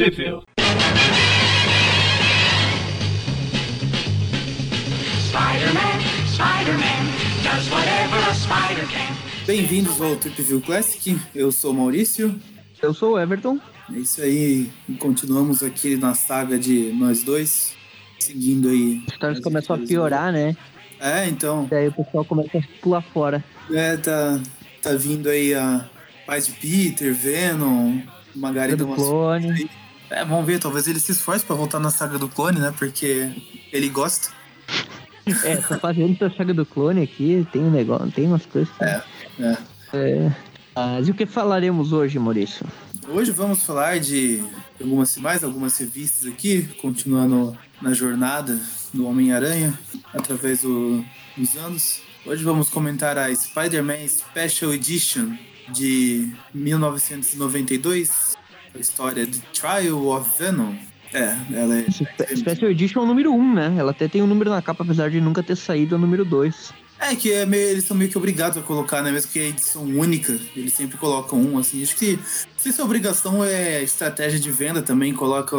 Sheffield. Spider-Man, Spider-Man, does whatever a spider can. Bem-vindos ao Trip View Classic, eu sou o Maurício. Eu sou o Everton. É isso aí, continuamos aqui na saga de nós dois, seguindo aí. As histórias as começam a piorar, né? É, então, Daí o pessoal começa a pular fora. é, tá, tá vindo aí a Paz de Peter, Venom, uma garida do umas clone. É, vamos ver, talvez ele se esforce pra voltar na saga do clone, né? Porque ele gosta. É, tô fazendo essa saga do clone aqui, tem um negócio, tem umas coisas. que- É, é. É. Mas e o que falaremos hoje, Maurício? Hoje vamos falar de algumas mais algumas revistas aqui, continuando na jornada do Homem-Aranha através do- dos anos. Hoje vamos comentar a Spider-Man Special Edition de 1992, a história de Trial of Venom. É, ela é. Spe- Special Edition é o número 1, né? Ela até tem um número na capa, apesar de nunca ter saído o número 2. É que é meio- eles são meio que obrigados a colocar, né? Mesmo que é edição única, eles sempre colocam um, assim. Acho que se é obrigação, é estratégia de venda também, coloca,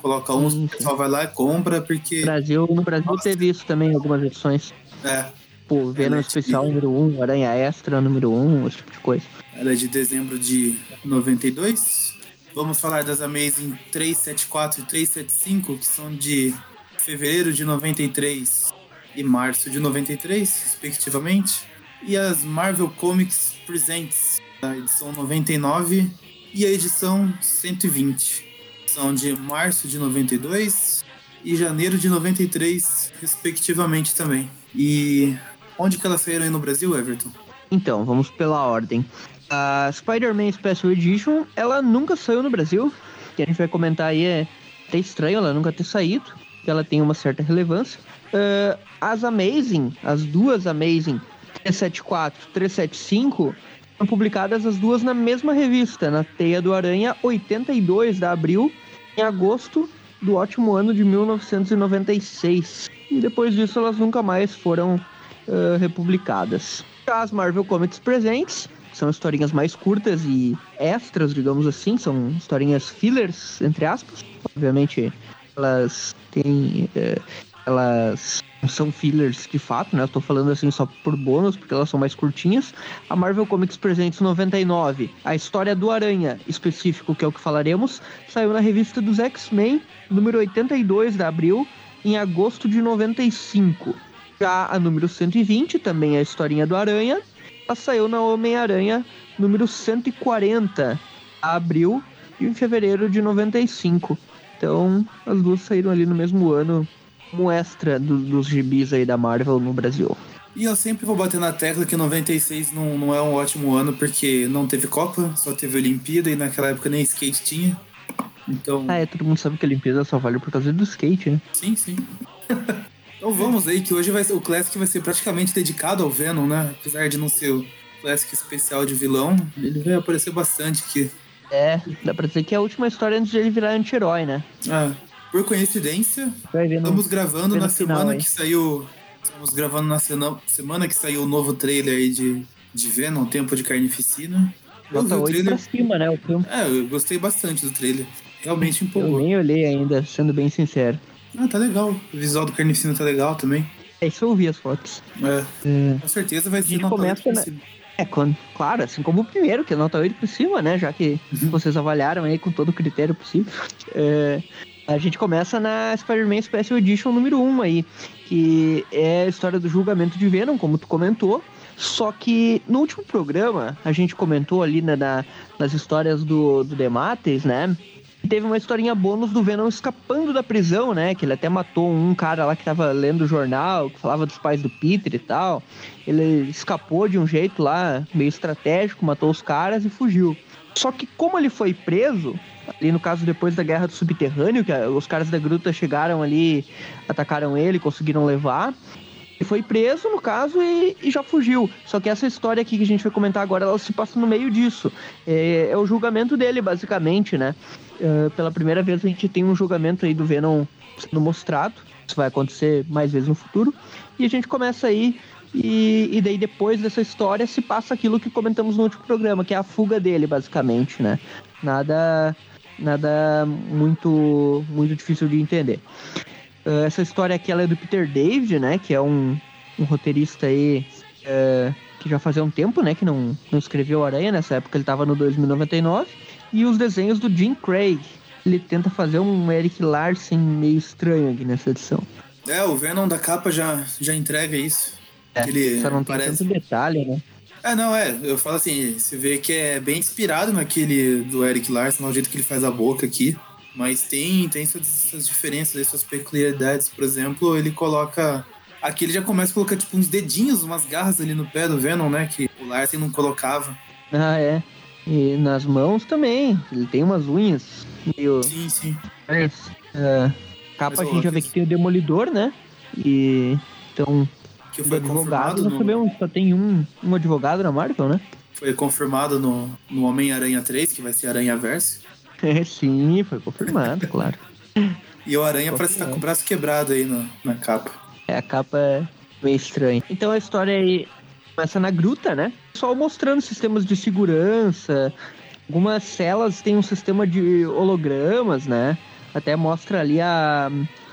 coloca um, Sim, o pessoal vai lá e compra, porque. Brasil, no Brasil Nossa. teve isso também, algumas edições. É, Pô, Venom É, Especial tipo- número 1, Aranha Extra número 1, esse tipo de coisa. ela é de dezembro de 92. Vamos falar das Amazing 374 e 375, que são de fevereiro de 93 e março de 93, respectivamente. E as Marvel Comics Presents, a edição 99 e a edição 120. São de março de 92 e janeiro de 93, respectivamente também. E onde que elas saíram aí no Brasil, Everton? Então, vamos pela ordem. A Spider-Man Special Edition, ela nunca saiu no Brasil. Que a gente vai comentar aí é até estranho ela nunca ter saído, porque ela tem uma certa relevância. Ah, as Amazing, as duas Amazing 374 375, foram publicadas as duas na mesma revista, na Teia do Aranha 82 da Abril, em agosto do ótimo ano de 1996. E depois disso elas nunca mais foram ah, republicadas. As Marvel Comics presentes são historinhas mais curtas e extras, digamos assim, são historinhas fillers, entre aspas. Obviamente, elas têm. eh, elas são fillers de fato, né? Eu tô falando assim só por bônus, porque elas são mais curtinhas. A Marvel Comics Presentes 99, a história do Aranha específico, que é o que falaremos, saiu na revista dos X-Men, número 82 da Abril, em agosto de 95. Já a número 120, também a historinha do Aranha, ela saiu na Homem-Aranha número 140, a abril e em fevereiro de 95. Então, as duas saíram ali no mesmo ano, como extra do- dos gibis aí da Marvel no Brasil. E eu sempre vou bater na tecla que 96 não, não é um ótimo ano porque não teve Copa, só teve Olimpíada e naquela época nem skate tinha. Então, Ah, é, todo mundo sabe que a Olimpíada só vale por causa do skate, né? sim, sim. então vamos aí, que hoje vai ser, o Classic vai ser praticamente dedicado ao Venom, né? Apesar de não ser o Classic especial de vilão, ele vai aparecer bastante aqui. É, dá pra dizer que é a última história antes de ele virar anti-herói, né? Ah, por coincidência, no- estamos gravando na final, semana hein? que saiu. Estamos gravando na sena- semana que saiu o novo trailer aí de, de Venom, Tempo de Carnificina. Eu Nota o 8 trailer. pra cima, né? O filme. É, eu gostei bastante do trailer. Realmente Eu empolgou. nem olhei ainda, sendo bem sincero. Ah, tá legal. O visual do Carnificina tá legal também. É isso eu vi as fotos. É, É, com certeza vai ser começa, 8 pra né? É, quando, claro, assim como o primeiro, que é nota 8 por cima, né? Já que vocês avaliaram aí com todo o critério possível. É, a gente começa na Spider-Man Special Edition número 1 aí, que é a história do julgamento de Venom, como tu comentou. Só que no último programa, a gente comentou ali né, na- nas histórias do, do Demates, né? Teve uma historinha bônus do Venom escapando da prisão, né? Que ele até matou um cara lá que tava lendo o jornal, que falava dos pais do Peter e tal. Ele escapou de um jeito lá, meio estratégico, matou os caras e fugiu. Só que como ele foi preso, ali no caso depois da guerra do subterrâneo, que os caras da gruta chegaram ali, atacaram ele, conseguiram levar. Foi preso, no caso, e, e já fugiu. Só que essa história aqui que a gente vai comentar agora, ela se passa no meio disso. É, é o julgamento dele, basicamente, né? É, pela primeira vez a gente tem um julgamento aí do Venom sendo mostrado. Isso vai acontecer mais vezes no futuro. E a gente começa aí, e, e daí depois dessa história se passa aquilo que comentamos no último programa, que é a fuga dele, basicamente, né? Nada nada muito, muito difícil de entender. Uh, essa história aqui é do Peter David, né? Que é um, um roteirista aí uh, que já fazia um tempo, né? Que não, não escreveu Aranha, nessa época ele estava no 2099. E os desenhos do Jim Craig. Ele tenta fazer um Eric Larsen meio estranho aqui nessa edição. É, o Venom da capa já, já entrega isso. É, Ele só não tem parece- tanto detalhe, né? É, não, é. Eu falo assim, você vê que é bem inspirado naquele do Eric Larson, no jeito que ele faz a boca aqui. Mas tem, tem suas, suas diferenças, suas peculiaridades. Por exemplo, ele coloca. Aqui ele já começa a colocar tipo uns dedinhos, umas garras ali no pé do Venom, né? Que o Larsen não colocava. Ah, é. E nas mãos também. Ele tem umas unhas meio. Sim, sim. É, capa Mas, a gente já vê que tem o Demolidor, né? E. Então, Que foi advogado, confirmado, nós no, sabemos, só tem um, um advogado na Marvel, né? foi confirmado no, no Homem-Aranha 3, que vai ser Aranha Verso. É, sim, foi confirmado, claro. E o Aranha parece estar com o braço quebrado aí na, na capa. É, a capa é meio estranha. Então a história aí começa na gruta, né? Só mostrando sistemas de segurança. Algumas celas têm um sistema de hologramas, né? Até mostra ali a,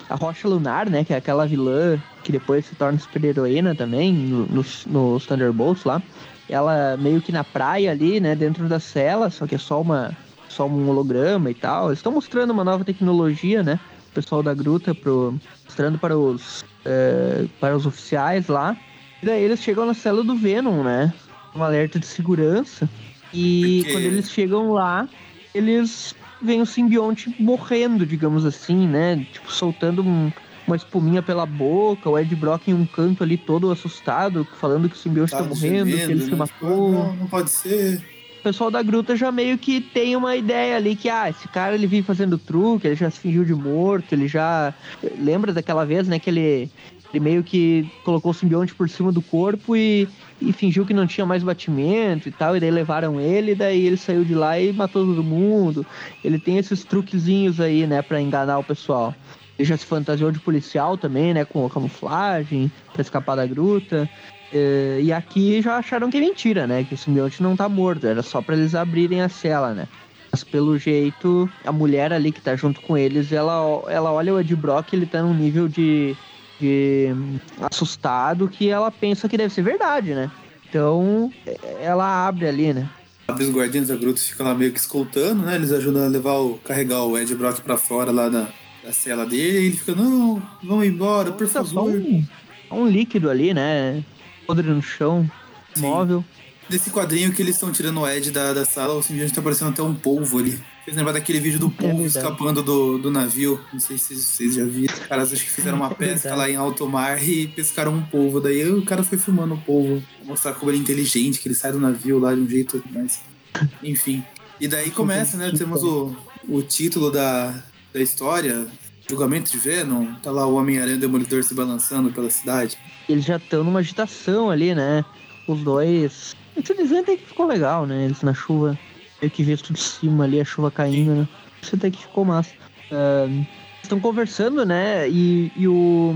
a Rocha Lunar, né? Que é aquela vilã que depois se torna super-heroína também, no- nos, nos Thunderbolts lá. Ela meio que na praia ali, né? Dentro da cela, só que é só uma só um holograma e tal. Eles estão mostrando uma nova tecnologia, né? O pessoal da gruta pro, mostrando para os é, para os oficiais lá. E daí eles chegam na cela do Venom, né? Um alerta de segurança. E Porque- quando eles chegam lá, eles veem o simbionte morrendo, digamos assim, né? Tipo, soltando um- uma espuminha pela boca, o Ed Brock em um canto ali todo assustado, falando que o simbionte tá, morrendo, que ele se né? matou. Não, não pode ser. Pessoal da gruta já meio que tem uma ideia ali que, ah, esse cara ele vive fazendo truque, ele já se fingiu de morto, ele já. Lembra daquela vez, né, que ele, ele meio que colocou o simbionte por cima do corpo e, e fingiu que não tinha mais batimento e tal, e daí levaram ele, e daí ele saiu de lá e matou todo mundo. Ele tem esses truquezinhos aí, né, pra enganar o pessoal. Ele já se fantasiou de policial também, né, com camuflagem, pra escapar da gruta. É, e aqui já acharam que é mentira, né? Que o simbionte não tá morto, era só pra eles abrirem a cela, né? Mas pelo jeito, a mulher ali que tá junto com eles, ela, ela olha o Ed Brock, ele tá num nível de, de hum, assustado que ela pensa que deve ser verdade, né? Então, ela abre ali, né? Abre os guardiões da gruta ficam lá meio que escoltando, né? Eles ajudam a levar o. carregar o Ed Brock pra fora lá da, da cela dele. E ele fica, não, vamos embora, por só favor. um, um líquido ali, né? Podre no chão, Sim. móvel. Nesse quadrinho que eles estão tirando o Ed da, da sala, o simbionte tá parecendo até um polvo ali. Fez lembrar daquele vídeo do polvo verdade. escapando do, do navio. Não sei se vocês já viram. Os caras acho que fizeram uma É pesca verdade. lá em alto mar e pescaram um polvo. Daí o cara foi filmando o polvo. Mostrar como ele é inteligente, que ele sai do navio lá de um jeito mais. Enfim. E daí começa, né? Temos o, o título da, da história. Julgamento de Venom. Tá lá o Homem-Aranha e o Demolidor se balançando pela cidade. eles já estão numa agitação ali, né? Os dois. Esse desenho até que ficou legal, né? Eles na chuva, meio que visto de cima ali, a chuva caindo, né? Isso até que ficou massa. Ahn, Estão conversando, né? E, e o.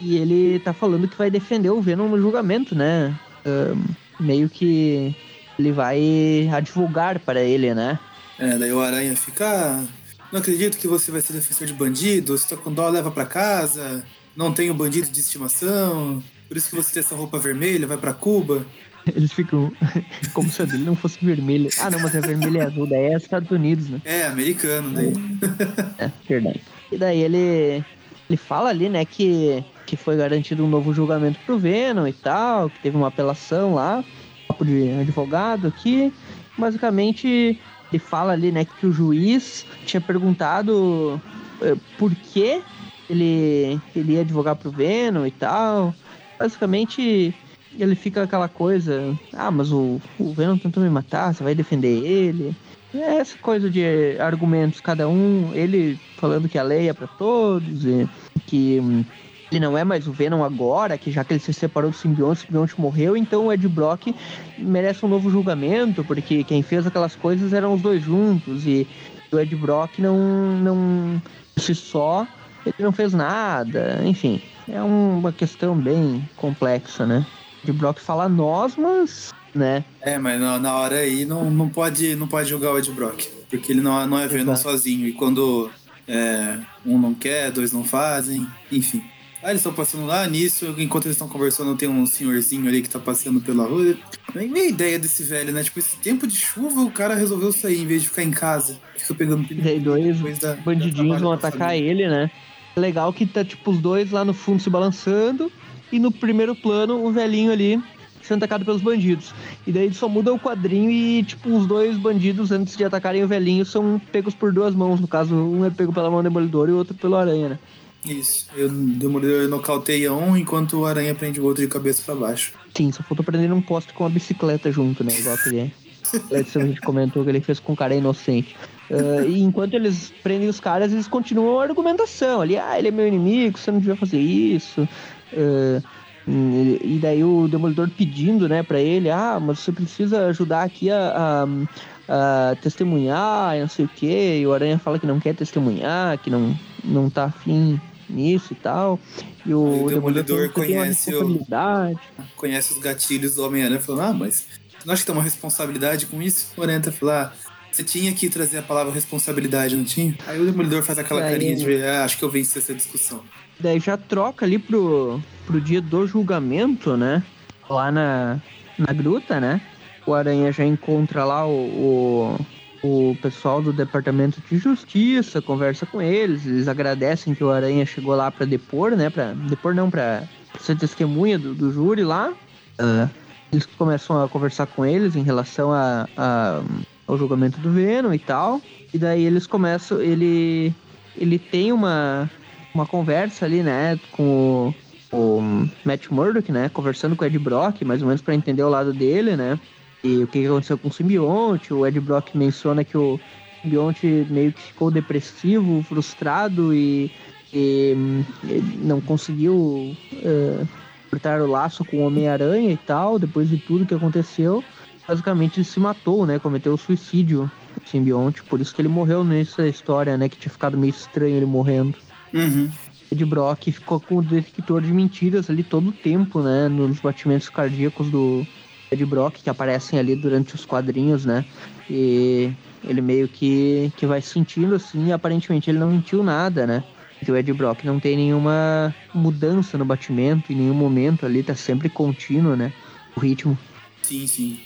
E ele tá falando que vai defender o Venom no julgamento, né? Ahn, meio que ele vai advogar para ele, né? É, daí o Aranha fica. "Ah, Não acredito que você vai ser defensor de bandidos, se tá com dó, leva pra casa. Não tenho bandido de estimação. Por isso que você tem essa roupa vermelha, vai pra Cuba. Eles ficam como se a dele não fosse vermelha. Ah, não, mas é vermelha e azul, daí é Estados Unidos, né? É, americano, daí. É, verdade. E daí ele, ele fala ali, né, que, que foi garantido um novo julgamento pro Venom e tal, que teve uma apelação lá, papo de advogado aqui. Basicamente, ele fala ali, né, que o juiz tinha perguntado eh, por que ele, ele ia advogar pro Venom e tal. Basicamente, ele fica aquela coisa, ah, mas o, o Venom tentou me matar, você vai defender ele. É essa coisa de argumentos, cada um, ele falando que a lei é pra todos, e que hum, ele não é mais o Venom agora, que já que ele se separou do simbionte, o simbionte morreu, então o Ed Brock merece um novo julgamento, porque quem fez aquelas coisas eram os dois juntos, e o Ed Brock não, não si só, ele não fez nada, enfim, é uma questão bem complexa, né? O Ed Brock fala nós, mas, né? É, mas na, na hora aí não, não, pode, não pode julgar o Ed Brock. Porque ele não, não é Venom sozinho. E quando é, um não quer, dois não fazem, enfim. Aí eles estão passando lá, nisso, enquanto eles estão conversando, tem um senhorzinho ali que tá passando pela rua. Nem meia ideia desse velho, né? Tipo, esse tempo de chuva, o cara resolveu sair em vez de ficar em casa. Fica pegando E daí dois da- bandidinhos vão atacar família. ele, né? É legal que tá, tipo, os dois lá no fundo se balançando e no primeiro plano o velhinho ali sendo atacado pelos bandidos. E daí só muda o quadrinho e, tipo, os dois bandidos, antes de atacarem o velhinho, são pegos por duas mãos. No caso, um é pego pela mão do demolidor e o outro pelo aranha, né? Isso. Eu, o Demolidor nocauteia um enquanto o Aranha prende o outro de cabeça pra baixo. Sim, só faltou prender um poste com uma bicicleta junto, né? Igual aquele é. A gente comentou que ele fez com um cara inocente. Ah, e enquanto eles prendem os caras, eles continuam a argumentação ali. Ah, ele é meu inimigo, você não devia fazer isso. Ah, e daí o Demolidor pedindo, né, pra ele, ah, mas você precisa ajudar aqui a, a, a testemunhar, e não sei o quê. E o Aranha fala que não quer testemunhar, que não, não tá afim nisso e tal. E o, o Demolidor uma conhece o-. Conhece os gatilhos do Homem-Aranha falando, ah, mas acha que tem uma responsabilidade com isso? O Aranha falando, ah, você tinha que trazer a palavra responsabilidade, não tinha? Aí o Demolidor faz aquela carinha de, ah, acho que eu venci essa discussão. Daí já troca ali pro, pro dia do julgamento, né? Lá na, na gruta, né? O Aranha já encontra lá o, o, o pessoal do Departamento de Justiça, conversa com eles, eles agradecem que o Aranha chegou lá pra depor, né? Pra depor não, pra ser testemunha do, do júri lá. Eles começam a conversar com eles em relação a, a- ao julgamento do Venom e tal. E daí eles começam. Ele, ele tem uma, uma conversa ali, né, com o, o Matt Murdock, né, conversando com o Ed Brock, mais ou menos para entender o lado dele, né, o que aconteceu com o simbionte. O Ed Brock menciona que o simbionte meio que ficou depressivo, frustrado e, e, hum, não conseguiu eh, cortar o laço com o Homem-Aranha e tal, depois de tudo que aconteceu. Basicamente ele se matou, né, cometeu suicídio, o simbionte, por isso que ele morreu nessa história, né, que tinha ficado meio estranho ele morrendo. Uhum. Ed Brock ficou com o detector de mentiras ali todo o tempo, né? Nos batimentos cardíacos do Ed Brock, que aparecem ali durante os quadrinhos, né? E ele meio que, que vai sentindo assim, e aparentemente ele não mentiu nada, né? Que o Ed Brock não tem nenhuma mudança no batimento em nenhum momento ali, tá sempre contínuo, né? O ritmo. Sim, sim.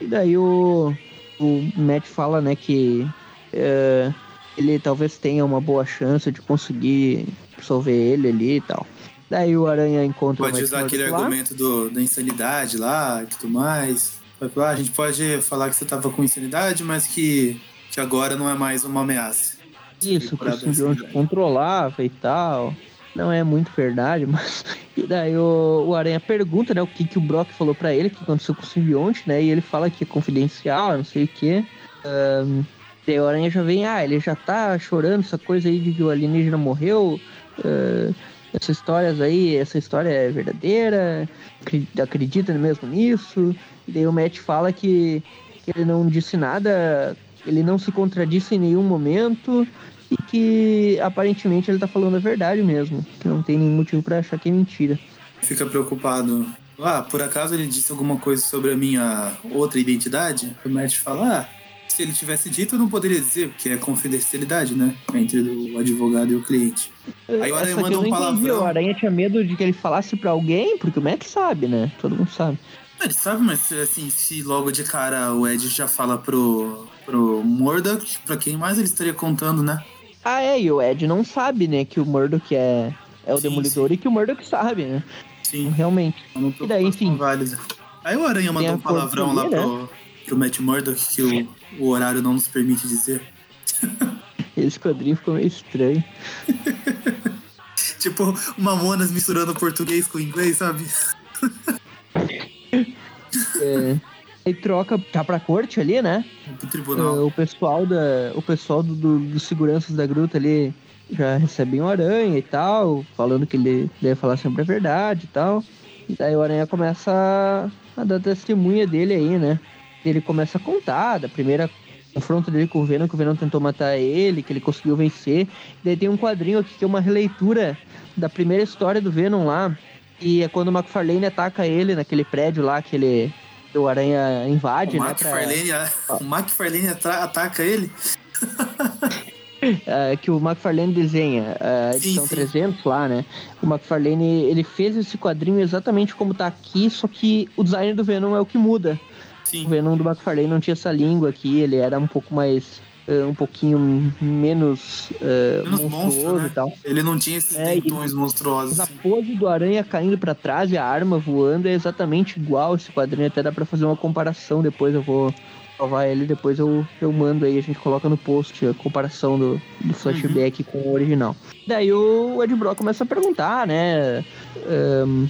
E daí o, o Matt fala, né, que é, ele talvez tenha uma boa chance de conseguir absolver ele ali e tal. Daí o Aranha encontra o Pode usar aquele lá. argumento do, da insanidade lá e tudo mais. Ah, a gente pode falar que você tava com insanidade, mas que, que agora não é mais uma ameaça. Isso, que o simbionte controlava e tal. Não é muito verdade, mas. E daí o, o Aranha pergunta, né, o que, que o Brock falou pra ele, o que aconteceu com o simbionte, né? E ele fala que é confidencial, não sei o quê. Ahn, daí o Aranha já vem, ah, ele já tá chorando essa coisa aí de que o alienígena morreu. ah, essas histórias aí, essa história é verdadeira, acre- acredita mesmo nisso. E daí o Matt fala que, que ele não disse nada, ele não se contradisse em nenhum momento e que aparentemente ele tá falando a verdade mesmo, que não tem nenhum motivo pra achar que é mentira. Fica preocupado. Ah, por acaso ele disse alguma coisa sobre a minha outra identidade? O Matt fala, ah, se ele tivesse dito eu não poderia dizer, porque é confidencialidade, né? Entre o advogado e o cliente. Aí o Aranha manda um não entendi, palavrão. O Aranha tinha medo de que ele falasse pra alguém, porque o Matt sabe, né? Todo mundo sabe. Ele sabe, mas assim, se logo de cara o Ed já fala pro, pro Murdoch, pra quem mais ele estaria contando, né? Ah, é, e o Ed não sabe, né, que o Murdoch é, é o Sim, Demolidor e que o Murdoch sabe, né? Sim. Realmente. Uma E daí, enfim. Aí o Aranha mandou um palavrão lá portaria, pro, pro Matt Murdock que o, o horário não nos permite dizer. Esse quadrinho ficou meio estranho. Tipo, Mamonas misturando português com inglês, sabe? É, aí troca, tá pra corte ali, né? Pro tribunal. o pessoal da o pessoal do, do- dos seguranças da gruta ali já recebem o aranha e tal, falando que ele deve falar sempre a verdade e tal. E daí o aranha começa a, a dar testemunha dele aí, né? Ele começa a contar da primeira confronto dele com o Venom, que o Venom tentou matar ele, que ele conseguiu vencer. Daí tem um quadrinho aqui que é uma releitura da primeira história do Venom lá. E é quando o McFarlane ataca ele naquele prédio lá que ele o Aranha invade, O né? pra- McFarlane, o McFarlane ataca ele. ah, que o McFarlane desenha, a Sim, edição sim. 300 lá, né? O McFarlane, ele fez esse quadrinho exatamente como tá aqui, só que o design do Venom é o que muda. O Sim. Venom do McFarlane não tinha essa língua aqui, ele era um pouco mais... ah, um pouquinho menos, ah, Menos monstruoso né? e tal. Ele não tinha esses É, e- dentões monstruosos. A assim. pose do aranha caindo pra trás e a arma voando é exatamente igual esse quadrinho. Até dá pra fazer uma comparação depois. Eu vou provar ele, depois eu, eu mando aí. A gente coloca no post a comparação do, do flashback com o original. Daí o Ed Brock começa a perguntar, né? ahn,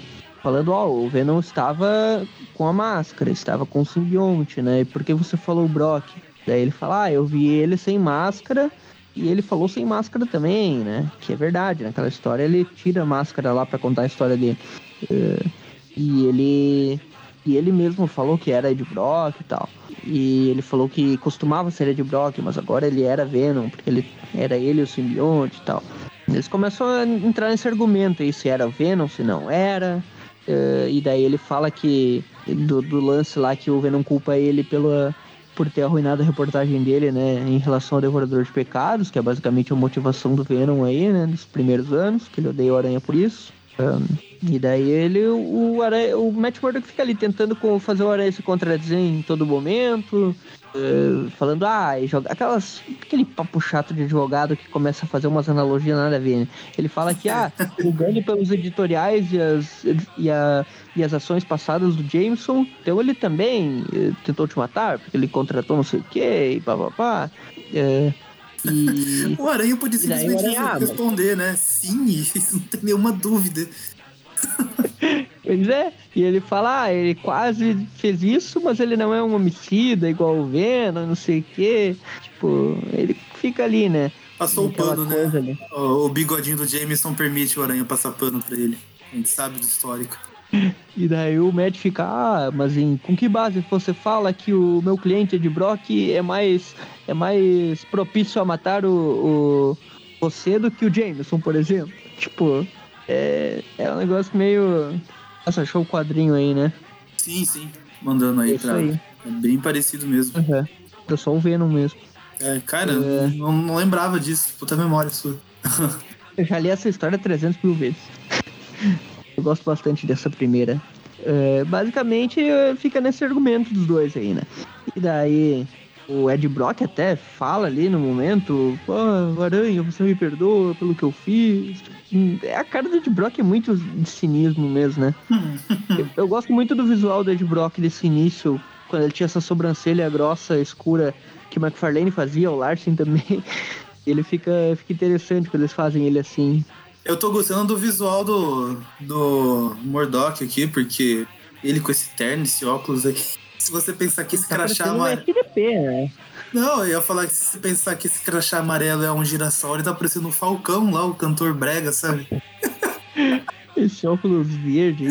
falando, ó, o Venom estava com a máscara, estava com o simbionte, né? E por que você falou Brock? Daí ele fala, ah, eu vi ele sem máscara e ele falou sem máscara também, né? Que é verdade, naquela história ele tira a máscara lá pra contar a história dele. Eh, e ele e ele mesmo falou que era Ed Brock e tal. E ele falou que costumava ser Ed Brock, mas agora ele era Venom, porque ele era ele o simbionte e tal. Eles começam a entrar nesse argumento aí, se era Venom, se não era. Eh, e daí ele fala que do, do lance lá que o Venom culpa ele pela, por ter arruinado a reportagem dele, né, em relação ao Devorador de Pecados, que é basicamente a motivação do Venom aí, né, nos primeiros anos, que ele odeia o Aranha por isso. Ahn, e daí ele, o, Aranha, o Matt Murdock fica ali tentando fazer o Aranha se contradizer em todo momento, eh, falando, ah, e joga aquelas, aquele papo chato de advogado que começa a fazer umas analogias nada a ver, né? Ele fala que, ah, julgando pelos editoriais e as, e, a, e as ações passadas do Jameson, então ele também eh, tentou te matar, porque ele contratou não sei o quê, e papapá. É, e O Aranha podia simplesmente Aranha, ah, responder, né? Sim, isso não tem nenhuma dúvida. Pois é, e ele fala, ah, ele quase fez isso, mas ele não é um homicida igual o Venom, não sei o quê. Tipo, ele fica ali, né? Passou o pano, né? ali. O, o bigodinho do Jameson permite o Aranha passar pano pra ele. A gente sabe do histórico. E daí o Matt fica, ah, mas em, com que base você fala que o meu cliente Ed Brock é mais, é mais propício a matar o, o você do que o Jameson, por exemplo? Tipo, é, é um negócio meio. Nossa, achou o quadrinho aí, né? Sim, sim. Mandando aí Isso pra. aí. É bem parecido mesmo. Uhum. Só o Venom mesmo. É, cara, É. Não, não lembrava disso. Puta memória sua. Eu já li essa história 300 mil vezes. Eu gosto bastante dessa primeira. É, basicamente, é, fica nesse argumento dos dois aí, né? E daí, o Ed Brock até fala ali no momento: Pô, Aranha, você me perdoa pelo que eu fiz. Hum, A cara do Ed Brock é muito de cinismo mesmo, né? eu, eu gosto muito do visual do Ed Brock desse início, quando ele tinha essa sobrancelha grossa, escura, que o McFarlane fazia, o Larsen também. Ele fica, fica interessante quando eles fazem ele assim. Eu tô gostando do visual do, do Murdoch aqui, porque ele com esse terno, esse óculos aqui. Se você pensar que esse Tá crachá um amarelo. FDP, né? Não, eu ia falar que se você pensar que esse crachá amarelo é um girassol, ele tá parecendo um Falcão lá, o cantor Brega, sabe? Esse óculos verde,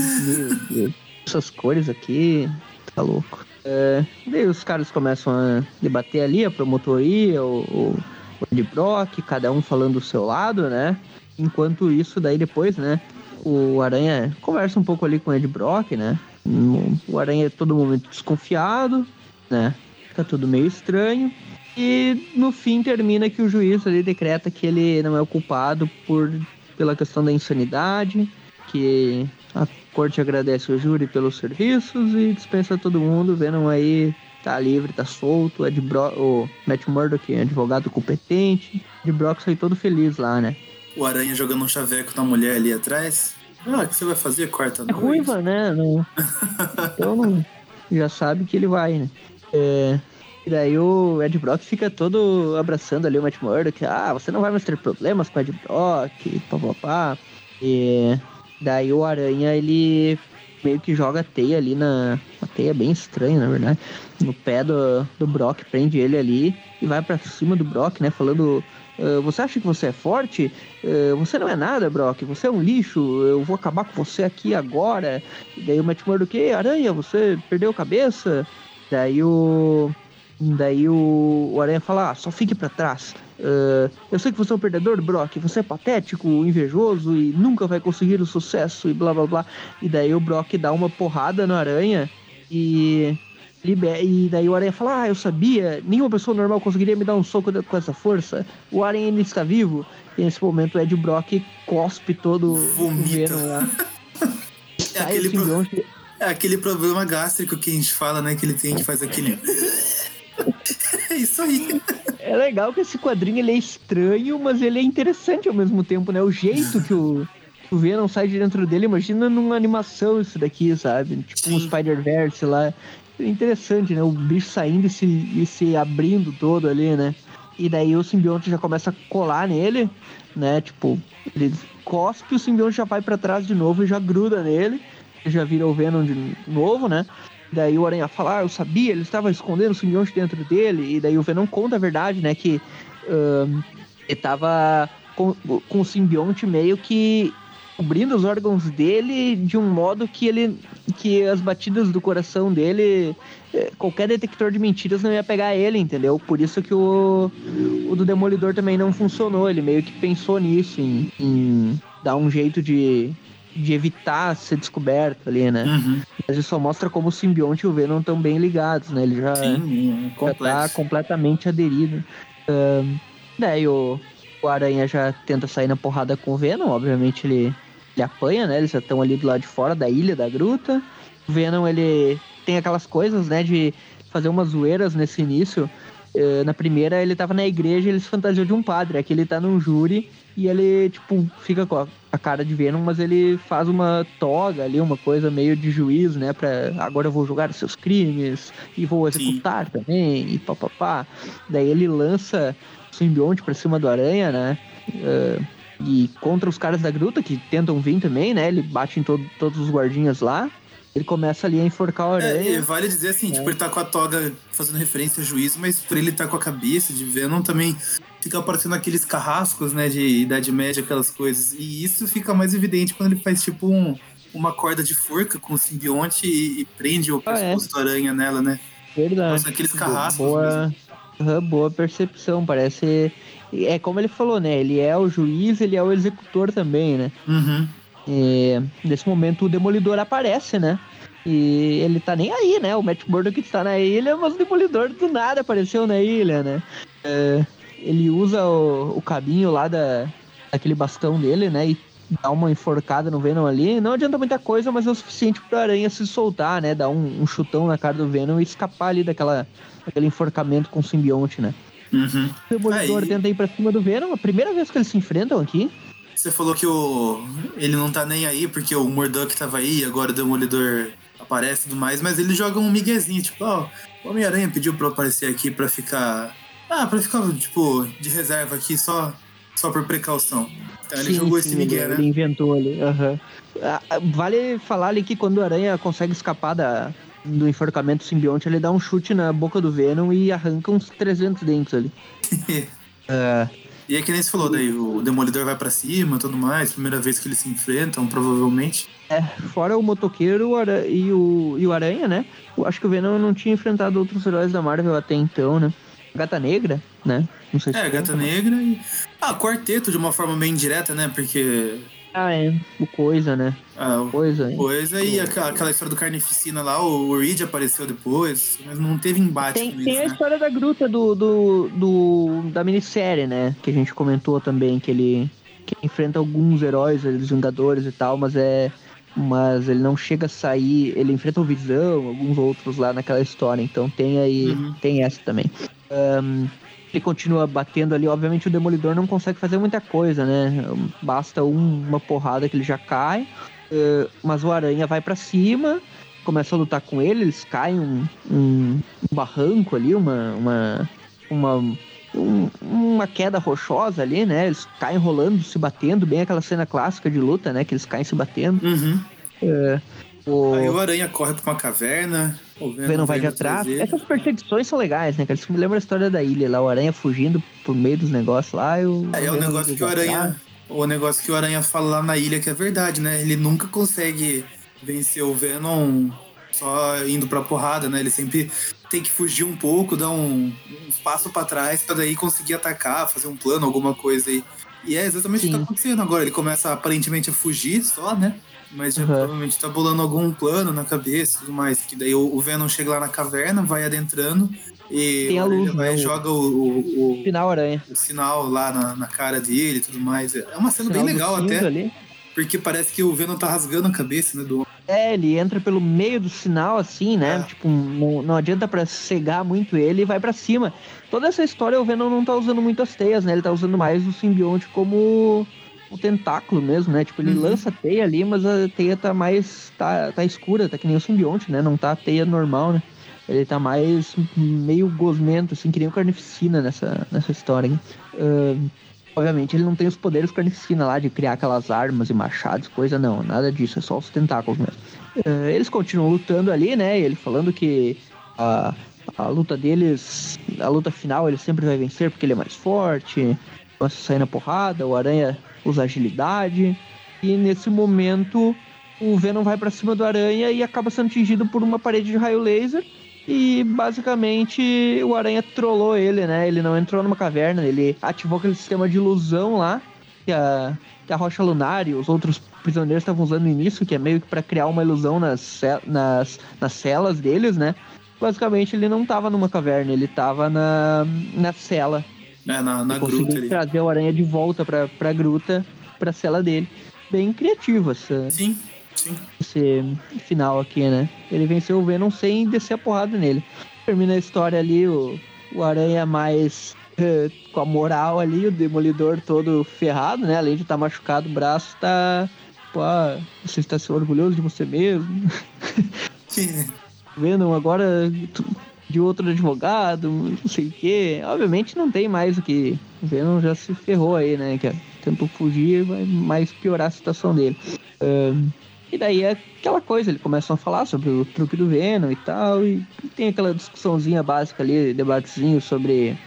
essas cores aqui, tá louco. É, daí os caras começam a debater ali, a promotoria, o, o, Ed Brock, cada um falando do seu lado, né? Enquanto isso, daí depois, né? O Aranha conversa um pouco ali com o Ed Brock, né? O Aranha é todo momento desconfiado, né? Fica tudo meio estranho. E no fim termina que o juiz ali decreta que ele não é o culpado por, pela questão da insanidade, que a corte agradece o júri pelos serviços e dispensa todo mundo, vendo aí tá livre, tá solto, Ed Bro o Matt Murdock, é advogado competente, Ed Brock sai todo feliz lá, né? O Aranha jogando um chaveco na mulher ali atrás. Ah, o que você vai fazer? Quarta É noite? ruiva, né? Não... Então não- já sabe que ele vai, né? É... E daí o Ed Brock fica todo abraçando ali o Matt Murdock. Ah, você não vai mais ter problemas com o Ed Brock, papapá. E daí o Aranha, ele meio que joga a teia ali na... Uma teia bem estranha, na verdade. No pé do, do Brock, prende ele ali e vai pra cima do Brock, né? Falando... "Ah, você acha que você é forte? Ah, você não é nada, Brock. Você é um lixo. Eu vou acabar com você aqui agora. E daí o Matt Murdock, "Ei, Aranha, você perdeu a cabeça? Daí o... Daí o, o Aranha fala, ah, só fique pra trás. Ah, eu sei que você é um perdedor, Brock. Você é patético, invejoso e nunca vai conseguir o sucesso e blá blá blá. E daí o Brock dá uma porrada no Aranha E, e daí o Aranha fala, ah, eu sabia, nenhuma pessoa normal conseguiria me dar um soco com essa força. O Aranha ainda está vivo. E nesse momento o Ed Brock cospe todo o Vomita. Venom lá. É o aquele, pro- é aquele problema gástrico que a gente fala, né? Que ele tem que faz aquele. É isso aí. É legal que esse quadrinho ele é estranho, mas ele é interessante ao mesmo tempo, né? O jeito que o, o Venom sai de dentro dele, imagina numa animação isso daqui, sabe? Tipo um. Spider-Verse lá. É interessante, né? O bicho saindo e se, e se abrindo todo ali, né? E daí o simbionte já começa a colar nele, né? Tipo, ele cospe, o simbionte já vai pra trás de novo e já gruda nele. Já vira o Venom de novo, né? Daí o Aranha fala, ah, eu sabia, ele estava escondendo o simbionte dentro dele. E daí o Venom conta a verdade, né? Que ahn, ele tava com, com o simbionte meio que cobrindo os órgãos dele de um modo que ele que as batidas do coração dele eh, qualquer detector de mentiras não ia pegar ele, entendeu? Por isso que o, o do Demolidor também não funcionou. Ele meio que pensou nisso, em, em dar um jeito de, de evitar ser descoberto ali, né? Uhum. Mas isso só mostra como o simbionte e o Venom estão bem ligados, né? Ele já, Sim, é já tá completamente aderido. Daí o, o Aranha já tenta sair na porrada com o Venom, obviamente ele, ele apanha, né? Eles já estão ali do lado de fora da ilha, da gruta. O Venom, ele tem aquelas coisas, né, de fazer umas zoeiras nesse início. Eh, na primeira, ele tava na igreja e ele se fantasiou de um padre. Aqui ele tá num júri e ele, tipo, fica com a, cara de Venom, mas ele faz uma toga ali, uma coisa meio de juiz, né? Pra agora eu vou julgar os seus crimes e vou Sim. executar também, e papapá. Daí ele lança o simbionte pra cima do aranha, né? eh, e contra os caras da gruta que tentam vir também, né? Ele bate em todo- todos os guardinhas lá. Ele começa ali a enforcar o É, aranha. e vale dizer assim, tipo, ele tá com a toga fazendo referência a juízo, mas por ele estar com a cabeça de Venom também fica aparecendo aqueles carrascos, né, de Idade Média, aquelas coisas. E isso fica mais evidente quando ele faz, tipo, um- uma corda de forca com o simbionte e, e prende o Ah, é. pescoço do aranha nela, né? Verdade. Nossa, aqueles carrascos Boa, boa percepção. Parece. É como ele falou, né? Ele é o juiz, ele é o executor também, né? Uhum. E, nesse momento o Demolidor aparece, né? E ele tá nem aí, né? O Matt Murdock está na ilha, mas o Demolidor do nada apareceu na ilha, né? É, ele usa o, o cabinho lá da, daquele bastão dele, né? E dá uma enforcada no Venom ali. Não adianta muita coisa, mas é o suficiente pro Aranha se soltar, né? Dar um, um chutão na cara do Venom e escapar ali daquela, daquele enforcamento com o simbionte, né? Uhum. O Demolidor Aí- tenta ir pra cima do Venom. A primeira vez que eles se enfrentam aqui. Você falou que o ele não tá nem aí porque o Murdock tava aí, agora o Demolidor aparece e tudo mais, mas ele joga um miguezinho, tipo, ó, o Homem-Aranha pediu pra eu aparecer aqui pra ficar. Ah, pra ficar, tipo, de reserva aqui só, só por precaução. Então ele Sim, jogou sim, esse migué, ele, né? ele inventou ali. aham. Ah, Vale falar ali que quando o Aranha consegue escapar da, do enforcamento simbionte, ele dá um chute na boca do Venom e arranca uns 300 dentes ali. Ah, E é que nem você falou, daí o Demolidor vai pra cima e tudo mais, primeira vez que eles se enfrentam, provavelmente. é, fora o motoqueiro o e, o, e o Aranha, né? Eu acho que o Venom não tinha enfrentado outros heróis da Marvel até então, né? Gata Negra, né? Não sei se É, Gata mas- Negra e. Ah, quarteto de uma forma bem indireta, né? Porque. Ah, é. O Coisa, né? Ah, o Coisa. hein? coisa e aquela, aquela história do Carnificina lá, o Reed apareceu depois, mas não teve embate Tem, tem isso, a né? história da gruta do, do, do- da minissérie, né? Que a gente comentou também, que ele, que enfrenta alguns heróis, os Vingadores e tal, mas é. Mas ele não chega a sair. Ele enfrenta o Visão, alguns outros lá naquela história. Então tem aí. Uhum. Tem essa também. Ahn, ele continua batendo ali. Obviamente o Demolidor não consegue fazer muita coisa, né? Basta um- uma porrada que ele já cai. Eh, mas o Aranha vai pra cima, começa a lutar com ele, eles caem um, um, um barranco ali, uma. uma, uma um- uma queda rochosa ali, né? Eles caem rolando, se batendo, bem aquela cena clássica de luta, né? Que eles caem se batendo. Uhum. O Aí o Aranha corre pra uma caverna, o Venom, Venom vai de atrás. Essas perseguições são legais, né? cara? Isso me lembra a história da ilha lá, o Aranha fugindo por meio dos negócios lá. E o Aí é o negócio que o. Aranha. O negócio que o Aranha fala lá na ilha que é verdade, né? Ele nunca consegue vencer o Venom só indo pra porrada, né? Ele sempre tem que fugir um pouco, dar um, um passo pra trás pra daí conseguir atacar, fazer um plano, alguma coisa aí. E é exatamente o que Sim. tá acontecendo agora. Ele começa aparentemente a fugir só, né? Mas já Uhum. provavelmente tá bolando algum plano na cabeça e tudo mais. Que daí o, o Venom chega lá na caverna, vai adentrando e Tem a luz, vai né? joga o, o- o- Final aranha. o sinal lá na, na cara dele e tudo mais. É uma cena bem legal até, ali. porque parece que o Venom tá rasgando a cabeça, né? Do... É, ele entra pelo meio do sinal, assim, né? É. Tipo, não, não adianta pra cegar muito ele e vai pra cima. Toda essa história o Venom não tá usando muito as teias, né? Ele tá usando mais o simbionte como o tentáculo mesmo, né? Tipo, ele Uhum. lança a teia ali, mas a teia tá mais. tá, tá escura, tá que nem o simbionte, né? Não tá a teia normal, né? Ele tá mais meio gosmento, assim, que nem o carnificina nessa, nessa história. Hein? Ahn, obviamente ele não tem os poderes carnificina lá de criar aquelas armas e machados, coisa não, nada disso, é só os tentáculos mesmo. Ah, eles continuam lutando ali, né? Ele falando que a, a luta deles, a luta final, ele sempre vai vencer porque ele é mais forte, começa a sair na porrada, o Aranha usa agilidade, e nesse momento o Venom vai pra cima do Aranha e acaba sendo atingido por uma parede de raio laser. E basicamente o Aranha trollou ele, né? Ele não entrou numa caverna, ele ativou aquele sistema de ilusão lá, que a, que a Rocha Lunar e os outros prisioneiros estavam usando no início, que é meio que pra criar uma ilusão nas, nas, nas celas deles, né? Basicamente ele não tava numa caverna, ele tava na, na cela. É, na, na Conseguiu gruta ali. trazer o Aranha de volta pra, pra gruta, pra cela dele. Bem criativo essa, Sim, sim. esse final aqui, né? Ele venceu o Venom sem descer a porrada nele. Termina a história ali, o, o Aranha mais eh, com a moral ali, o Demolidor todo ferrado, né? Além de estar machucado, o braço tá. Pô, ah, você está se orgulhoso de você mesmo. Venom agora de outro advogado, não sei o quê. Obviamente não tem mais o que. O Venom já se ferrou aí, né? Que tentou fugir, vai mais piorar a situação dele. Ahn, e daí é aquela coisa, eles começam a falar sobre o truque do Venom e tal, e tem aquela discussãozinha básica ali, debatezinho sobre.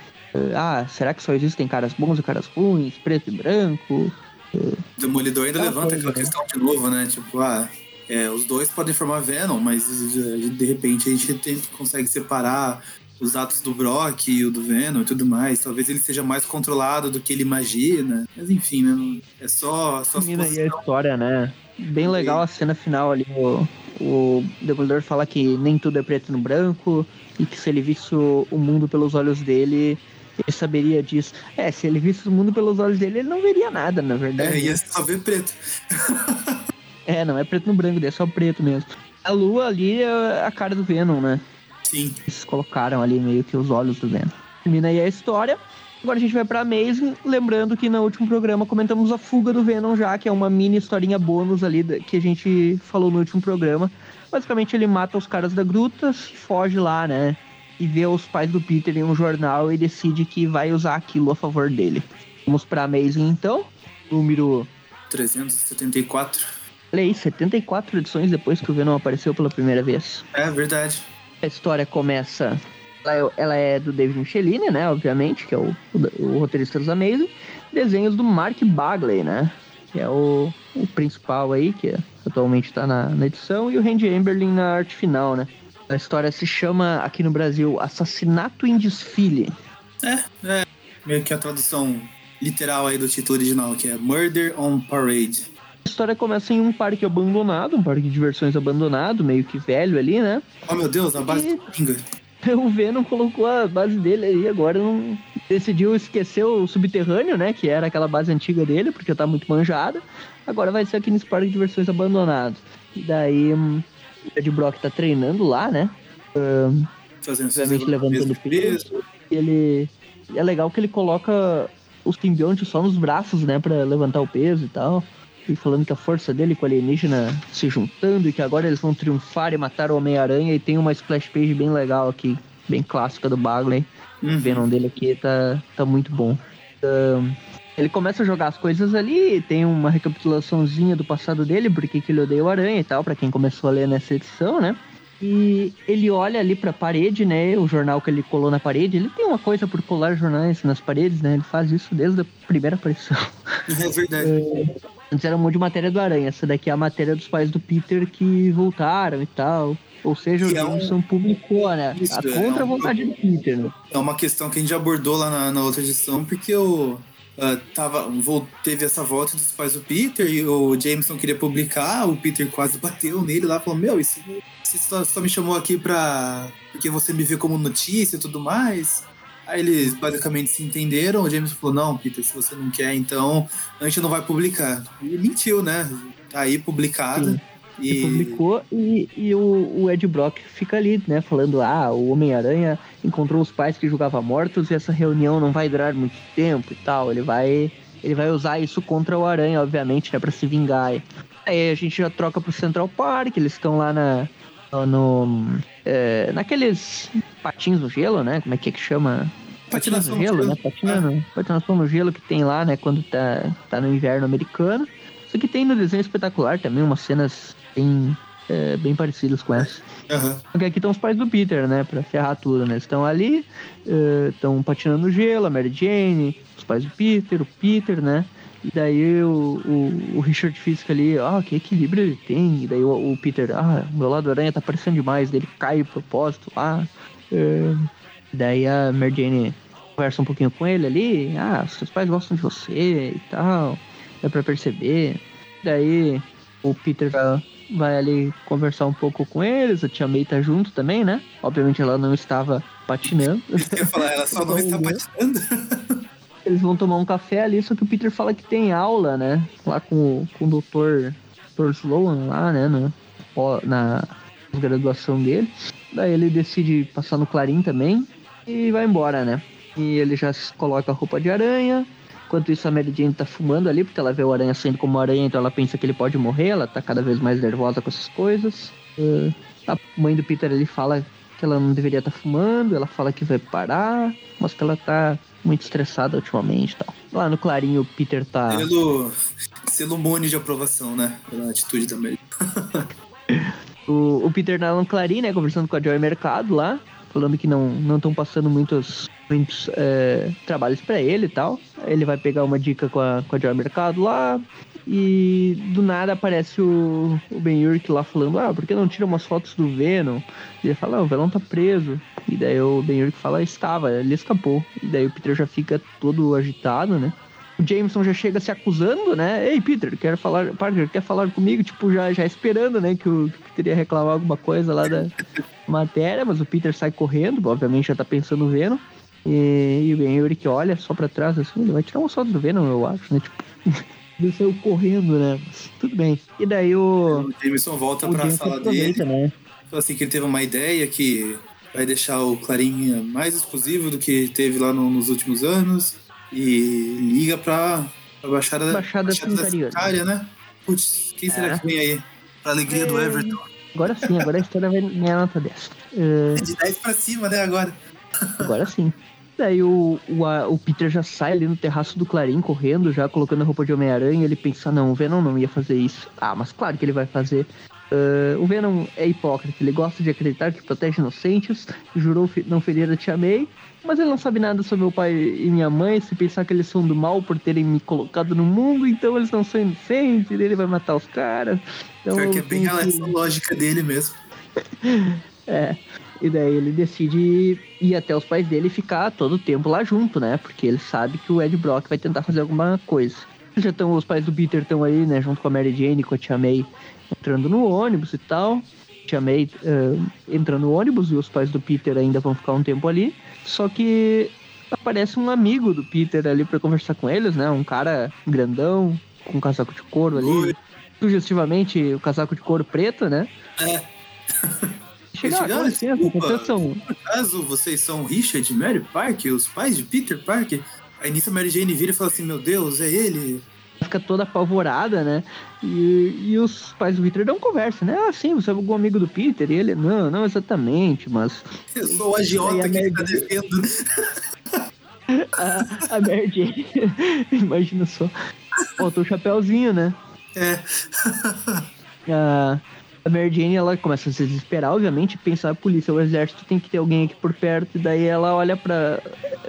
ah, será que só existem caras bons e caras ruins, preto e branco? O Demolidor ainda levanta coisa, aquela né? questão de novo, né? Tipo, ah, é, os dois podem formar Venom, mas de, de repente a gente tem, consegue separar os atos do Brock e o do Venom e tudo mais. Talvez ele seja mais controlado do que ele imagina. Mas enfim, né? É só, só aí a história, né? Bem legal a cena final ali. O, o Demolidor fala que nem tudo é preto no branco e que se ele visse o, o mundo pelos olhos dele, ele saberia disso. É, se ele visse o mundo pelos olhos dele, ele não veria nada, na verdade. É, ia só ver preto. É, não é preto no branco, é só preto mesmo. A lua ali é a cara do Venom, né? Sim. Eles colocaram ali meio que os olhos do Venom. Termina aí a história. Agora a gente vai pra Amazing, lembrando que no último programa comentamos a fuga do Venom já, que é uma mini historinha bônus ali que a gente falou no último programa. Basicamente ele mata os caras da gruta, foge lá, né? E vê os pais do Peter em um jornal e decide que vai usar aquilo a favor dele. Vamos pra Amazing então. Número 374. Olha aí, 74 edições depois que o Venom apareceu pela primeira vez. É verdade. A história começa. Ela é, ela é do David Michelini, né? Obviamente, que é o, o, o roteirista dos Amazing. Desenhos do Mark Bagley, né? Que é o, o principal aí, que atualmente tá na, na edição. E o Randy Amberlin na arte final, né? A história se chama, aqui no Brasil, Assassinato em Desfile. É, é meio que a tradução literal aí do título original, que é Murder on Parade. A história começa em um parque abandonado, um parque de diversões abandonado, meio que velho ali, né? Oh meu Deus, a base E- do Coringa. O Venom colocou a base dele aí, agora não decidiu esquecer o subterrâneo, né? Que era aquela base antiga dele, porque tá muito manjada. Agora vai ser aqui nesse parque de diversões abandonado. E daí hum, o Ed Brock tá treinando lá, né? Fazendo obviamente levantando peso. E ele. É legal que ele coloca os simbiontes só nos braços, né? Pra levantar o peso e tal. E falando que a força dele com o alienígena se juntando e que agora eles vão triunfar e matar o Homem-Aranha. E tem uma splash page bem legal aqui, bem clássica do Bagley. O Uhum. Venom dele aqui tá, tá muito bom. Ahn, ele começa a jogar as coisas ali, tem uma recapitulaçãozinha do passado dele, porque que ele odeia o Aranha e tal, pra quem começou a ler nessa edição, né? E ele olha ali pra parede, né? O jornal que ele colou na parede. Ele tem uma coisa por colar jornais nas paredes, né? Ele faz isso desde a primeira aparição. É verdade. Antes era um monte de matéria do Aranha. Essa daqui é a matéria dos pais do Peter que voltaram e tal. Ou seja, o Que é um- Jameson publicou, né? Isso, a é contra a um- vontade do Peter, né? É uma questão que a gente abordou lá na, na outra edição, porque o. ah, tava, teve essa volta dos pais do Peter e o Jameson queria publicar, o Peter quase bateu nele lá, falou, meu, isso, você só, só me chamou aqui pra. porque você me vê como notícia e tudo mais. Aí eles basicamente se entenderam, o Jameson falou, não, Peter, se você não quer, então a gente não vai publicar. E mentiu, né? Tá aí publicado. Sim. E publicou e, e o, o Ed Brock fica ali, né, falando, ah, o Homem-Aranha encontrou os pais que julgava mortos e essa reunião não vai durar muito tempo e tal, ele vai ele vai usar isso contra o Aranha, obviamente, né, pra se vingar. Aí a gente já troca pro Central Park, eles estão lá na no é, naqueles patins no gelo, né, como é que é que chama? Patinação no gelo, né, patinando, patinação no gelo que tem lá, né, quando tá, tá no inverno americano. Isso que tem no desenho espetacular também, umas cenas bem, é, bem parecidas com essa. Aham. Porque aqui estão os pais do Peter, né? Pra ferrar tudo, né? Eles estão ali, estão patinando no gelo, a Mary Jane, os pais do Peter, o Peter, né? E daí o, o, o Richard fica ali, ah, que equilíbrio ele tem. E daí o, o Peter, ah, meu lado aranha tá parecendo demais. Daí ele cai de propósito lá. É, daí a Mary Jane conversa um pouquinho com ele ali, ah, seus pais gostam de você e tal. Dá pra perceber. Daí o Peter vai, vai ali conversar um pouco com eles, a tia May tá junto também, né? Obviamente ela não estava patinando. Eu ia falar, ela só não está patinando. Eles vão tomar um café ali, só que o Peter fala que tem aula, né? Lá com, o- com o doutor, Dr. Sloan lá, né? Na, na graduação dele. Daí ele decide passar no Clarim também e vai embora, né? E ele já coloca a roupa de aranha. Enquanto isso, a Mary Jane tá fumando ali, porque ela vê o aranha saindo como aranha, então ela pensa que ele pode morrer. Ela tá cada vez mais nervosa com essas coisas. Eh, a mãe do Peter ali fala que ela não deveria estar fumando, ela fala que vai parar, mas que ela tá muito estressada ultimamente e tal. Lá no Clarinho, o Peter tá. Selo, selo de aprovação, né? Pela atitude Mary. O, o Peter no Clarim, né, conversando com a Joy Mercado lá, falando que não não estão passando muitos, muitos é, trabalhos pra ele e tal. Ele vai pegar uma dica com a, com a Joy Mercado lá. E do nada aparece o, o Ben Urich lá falando, ah, por que não tira umas fotos do Venom? E ele fala, ah, o Venom tá preso. E daí o Ben Urich fala, estava, ele escapou. E daí o Peter já fica todo agitado, né? O Jameson já chega se acusando, né? Ei, Peter, quer falar, Parker, quer falar comigo? Tipo, já, já esperando, né? Que o, que o Peter ia reclamar alguma coisa lá da matéria, mas o Peter sai correndo, obviamente já tá pensando no Venom. E, e o Ben Urich olha só pra trás, assim, ele vai tirar uma foto do Venom, eu acho, né? Tipo, ele saiu correndo, né? Mas tudo bem. E daí o. O Jameson volta o pra Jameson sala dele. né? Fala assim que ele teve uma ideia que vai deixar o Clarinha mais exclusivo do que teve lá no- nos últimos anos. E liga pra, pra Baixada, Baixada Santariana. Sanitária, né? Putz, quem será É. que vem aí? Pra alegria do É. Everton. Agora sim, agora a história vai ganhar nota 10. É, De 10 pra cima, né, agora? Agora sim. Daí o, o, a- o Peter já sai ali no terraço do Clarim, correndo, já colocando a roupa de Homem-Aranha. Ele pensa, não, o Venom não ia fazer isso. Ah, mas claro que ele vai fazer. Ah, o Venom é hipócrita, ele gosta de acreditar que protege inocentes, jurou não ferir a Tia May, mas ele não sabe nada sobre meu pai e minha mãe, se pensar que eles são do mal por terem me colocado no mundo, então eles não são inocentes, ele vai matar os caras. Então, Pior que é bem que- essa lógica dele mesmo. é. E daí ele decide ir até os pais dele e ficar todo o tempo lá junto, né? Porque ele sabe que o Ed Brock vai tentar fazer alguma coisa. Já estão, os pais do Peter estão aí, né? Junto com a Mary Jane, com a Tia May, entrando no ônibus e tal. Tia May eh, entrando no ônibus e os pais do Peter ainda vão ficar um tempo ali. Só que aparece um amigo do Peter ali pra conversar com eles, né? Um cara grandão, com um casaco de couro ali. Oi. Sugestivamente o casaco de couro preto, né? É. Chega, Chega, com licença, desculpa. vocês são Por acaso vocês são Richard e Mary Parker, os pais de Peter Parker? Aí nisso a Mary Jane vira e fala assim: Meu Deus, é ele? Fica toda apavorada, né? E, e os pais do Peter dão conversa, né? Ah, sim, você é algum amigo do Peter? E ele, não, não exatamente, mas Eu sou o agiota a que ele tá defendendo. a, a Mary Jane, imagina só, faltou o chapéuzinho, né? É. A, a Mary Jane, ela começa a se desesperar, obviamente, e pensa, a polícia, o exército tem que ter alguém aqui por perto, e daí ela olha pra,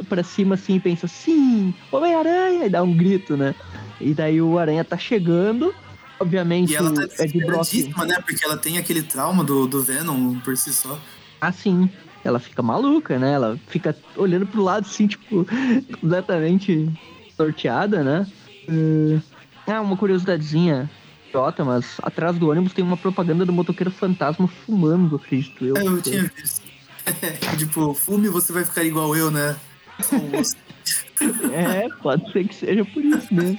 pra cima assim e pensa, sim, Homem-Aranha, e dá um grito, né? E daí o Aranha tá chegando. Obviamente, E ela tá o Ed Brock. né? Porque ela tem aquele trauma do, do Venom por si só. Assim, ela fica maluca, né? Ela fica olhando pro lado, assim, tipo, completamente sorteada, né? Uh, Ah, uma curiosidadezinha idiota, mas atrás do ônibus tem uma propaganda do motoqueiro fantasma fumando, acredito eu. É, eu tinha visto. tipo, fume você vai ficar igual eu, né? Só o osso. É, pode ser que seja por isso mesmo.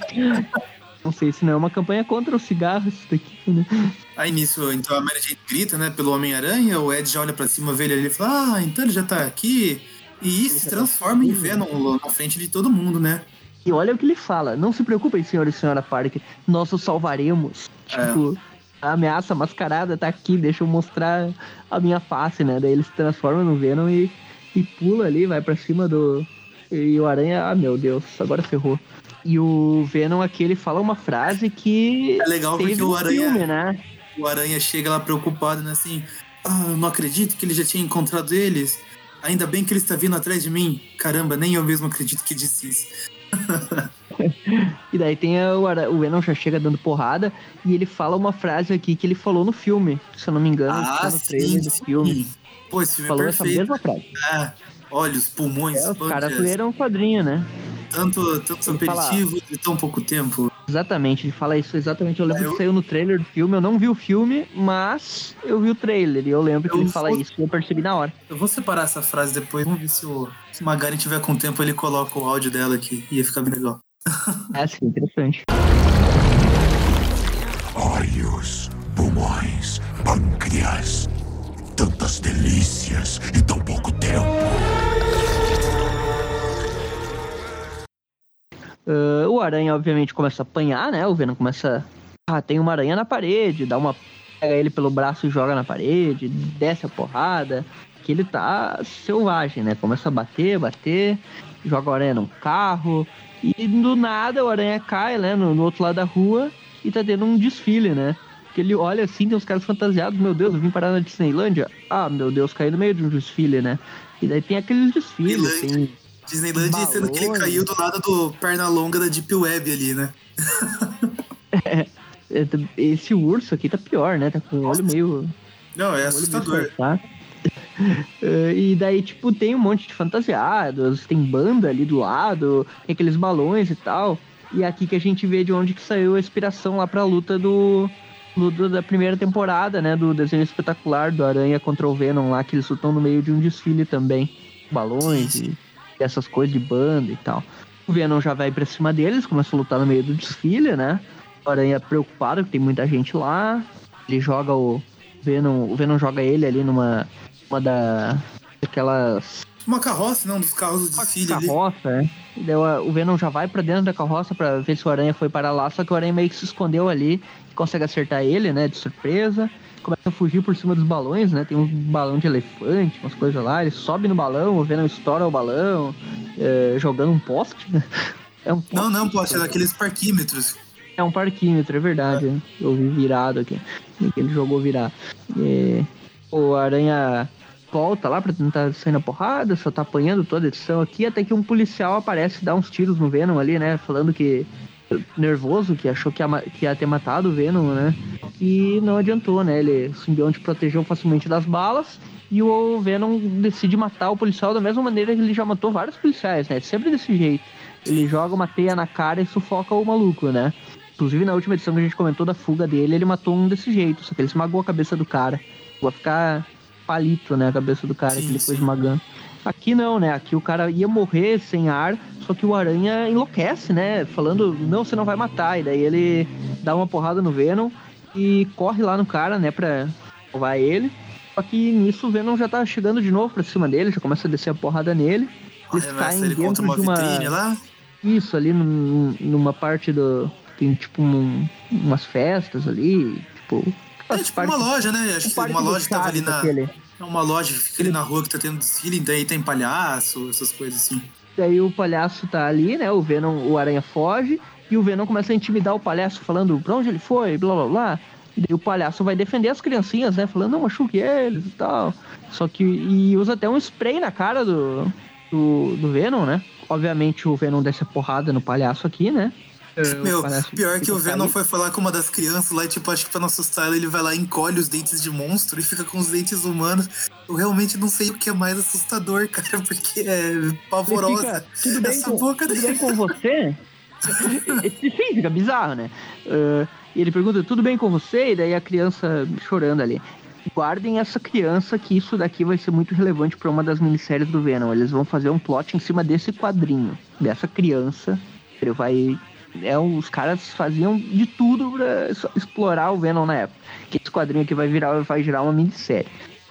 Não sei se não é uma campanha contra o cigarro isso daqui, né? Aí nisso, então a Mary Jane grita, né, pelo Homem-Aranha, o Ed já olha pra cima, vê ele ali e fala, ah, então ele já tá aqui. E se transforma em Venom na frente de todo mundo, né? E olha o que ele fala. Não se preocupem, senhor e senhora Parker. Nós o salvaremos. É. Tipo, a ameaça mascarada tá aqui, deixa eu mostrar a minha face, né? Daí ele se transforma no Venom e, e pula ali, vai pra cima do. E o Aranha, ah meu Deus, agora ferrou. E o Venom aqui, ele fala uma frase que. É legal porque o Aranha- Filme, né? O Aranha chega lá preocupado, né, assim, ah, eu não acredito que ele já tinha encontrado eles. Ainda bem que ele está vindo atrás de mim. Caramba, nem eu mesmo acredito que disse isso. E daí tem a- o, Ara- o Venom já chega dando porrada e ele fala uma frase aqui que ele falou no filme, se eu não me engano, ah, tá no trailer sim, do filme. sim. Pô, esse filme Falou é essa perfeito. mesma frase. É, olha, os pulmões, É, os caras leram um quadrinho, né? tanto, tantos fala- aperitivos e tão pouco tempo. Exatamente, ele fala isso exatamente. Eu lembro Eu- que saiu no trailer do filme. Eu não vi o filme, mas eu vi o trailer. E eu lembro que Eu ele fala vou- isso e eu percebi na hora. Eu vou separar essa frase depois. Vamos ver se o, se o Magari tiver com tempo, ele coloca o áudio dela aqui. Ia ficar bem legal. É assim, interessante. Olhos, pulmões, pâncreas. Tantas delícias em tão pouco Ah, o Aranha, obviamente, começa a apanhar, né? O Venom começa. Ah, tem uma aranha na parede, dá uma. Pega ele pelo braço e joga na parede, desce a porrada. Que ele tá selvagem, né? Começa a bater, bater, joga o aranha num carro. E do nada o aranha cai, né? No, no outro lado da rua e tá tendo um desfile, né? Que ele olha assim, tem uns caras fantasiados, meu Deus, eu vim parar na Disneylândia. Ah, meu Deus, caí no meio de um desfile, né? E daí tem aqueles desfiles, tem Disneyland, sendo que ele caiu do lado do perna longa da Deep Web ali, né? É, t- Esse urso aqui tá pior, né? Tá com o olho meio. Não, é assustador. tá? e daí, tipo, tem um monte de fantasiados, tem banda ali do lado, tem aqueles balões e tal. E é aqui que a gente vê de onde que saiu a inspiração lá pra luta do. luta da primeira temporada, né? Do desenho espetacular do Aranha contra o Venom lá, que eles lutam no meio de um desfile também. Balões Sim, sim. e essas coisas de banda e tal. O Venom já vai pra cima deles, começa a lutar no meio do desfile, né? O Aranha preocupado que tem muita gente lá. Ele joga o Venom, o Venom joga ele ali numa uma da aquelas Uma carroça, não, dos carros do desfile ali. carroça, né? E daí o Venom já vai pra dentro da carroça pra ver se o Aranha foi para lá, só que o Aranha meio que se escondeu ali, consegue acertar ele, né, de surpresa. Começa a fugir por cima dos balões, né? Tem um balão de elefante, umas coisas lá. Ele sobe no balão, o Venom estoura o balão, é, jogando um poste. né? É um Não, não, poste, é daqueles parquímetros. é um parquímetro, é verdade. né? Eu vi virado aqui. Ele jogou virar. É, o Aranha volta lá pra tentar sair na porrada, só tá apanhando toda a edição aqui, até que um policial aparece e dá uns tiros no Venom ali, né? Falando que. Nervoso, que achou que ia, que ia ter matado o Venom, né? E não adiantou, né? Ele, o simbionte protegeu facilmente das balas. E o Venom decide matar o policial da mesma maneira que ele já matou vários policiais, né? Sempre desse jeito. Ele joga uma teia na cara e sufoca o maluco, né? Inclusive, na última edição que a gente comentou da fuga dele, ele matou um desse jeito, só que ele esmagou a cabeça do cara. Vai ficar palito, né? A cabeça do cara Sim, que ele foi esmagando. Aqui não, né? Aqui o cara ia morrer sem ar, só que o Aranha enlouquece, né? Falando, não, você não vai matar. E daí ele dá uma porrada no Venom e corre lá no cara, né? Pra salvar ele. Só que nisso o Venom já tá chegando de novo pra cima dele, já começa a descer a porrada nele. Eles Arremessa caem ele dentro uma de uma... lá. Isso, ali num- numa parte do. Tem tipo um- umas festas ali, tipo. É tipo uma loja, né? Acho que uma loja que tava ali na. aquele. É uma loja que fica ali na rua que tá tendo desfile, daí tem palhaço, essas coisas assim. Daí o palhaço tá ali, né? O Venom, o Aranha foge. E o Venom começa a intimidar o palhaço, falando pra onde ele foi, blá blá blá. E daí o palhaço vai defender as criancinhas, né? Falando, não machuque eles e tal. Só que. E usa até um spray na cara do, do, do Venom, né? Obviamente o Venom desce a porrada no palhaço aqui, né? É, Meu, parece- pior que o Venom foi falar com uma das crianças lá e, tipo, acho que pra não assustar ela, ele vai lá, encolhe os dentes de monstro e fica com os dentes humanos. Eu realmente não sei o que é mais assustador, cara, porque é pavorosa. fica, tudo bem, Essa com, boca tudo dele. bem com você? Sim, fica bizarro, né? Ah, e ele pergunta, tudo bem com você? E daí a criança chorando ali. Guardem essa criança que isso daqui vai ser muito relevante pra uma das minisséries do Venom. Eles vão fazer um plot em cima desse quadrinho, dessa criança. Ele vai... É, os caras faziam de tudo pra explorar o Venom na época. Que esse quadrinho aqui vai virar, vai virar uma minissérie.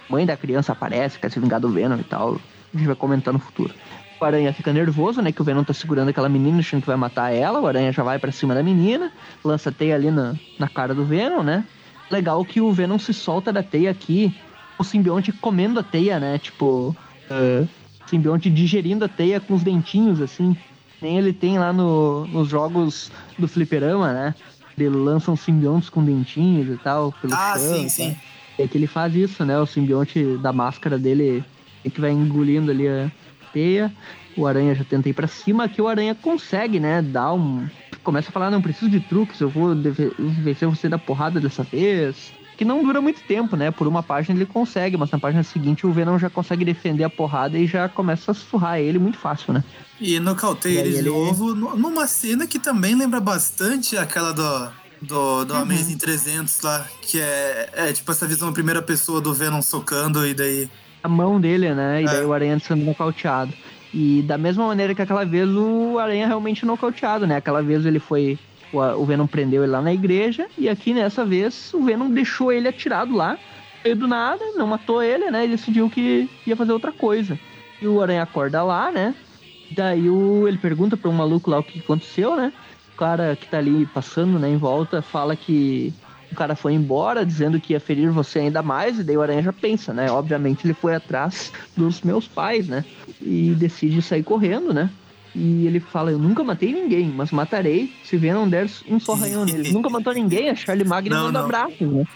Mãe da criança aparece, quer se vingar do Venom e tal. A gente vai comentar no futuro. O Aranha fica nervoso, né? Que o Venom tá segurando aquela menina, achando que vai matar ela. O Aranha já vai pra cima da menina, lança teia ali na, na cara do Venom, né? Legal que o Venom se solta da teia aqui, o simbionte comendo a teia, né? Tipo, é, simbionte digerindo a teia com os dentinhos, assim. Nem ele tem lá no, nos jogos do fliperama, né? Ele lança uns simbiontes com dentinhos e tal, pelo Ah, chão, sim, tá? sim. É que ele faz isso, né? O simbionte da máscara dele é que vai engolindo ali a teia. O Aranha já tenta ir pra cima, que o Aranha consegue, né? Dar um. Começa a falar, não preciso de truques, eu vou vencer você da porrada dessa vez. Que não dura muito tempo, né? Por uma página ele consegue, mas na página seguinte o Venom já consegue defender a porrada e já começa a surrar ele muito fácil, né? E nocauteia ele de novo, nu- numa cena que também lembra bastante aquela do, do, do Uhum. Amazing 300 lá, que é, é tipo essa visão primeira pessoa do Venom socando e daí... a mão dele, né? E daí É. o Aranha sendo nocauteado. E da mesma maneira que aquela vez o Aranha realmente nocauteado, né? Aquela vez ele foi. O, Venom prendeu ele lá na igreja. E aqui nessa vez o Venom deixou ele atirado lá. Veio do nada, não matou ele, né? E decidiu que ia fazer outra coisa. E o Aranha acorda lá, né? Daí o, ele pergunta para um maluco lá o que aconteceu, né? O cara que tá ali passando, né, em volta, fala que o cara foi embora dizendo que ia ferir você ainda mais, e daí o Aranha já pensa, né? Obviamente ele foi atrás dos meus pais, né? E decide sair correndo, né? E ele fala, eu nunca matei ninguém, mas matarei se Venom der um só ranhão nele. nunca matou ninguém, a Charlie Magno Não, manda não. abraços, né?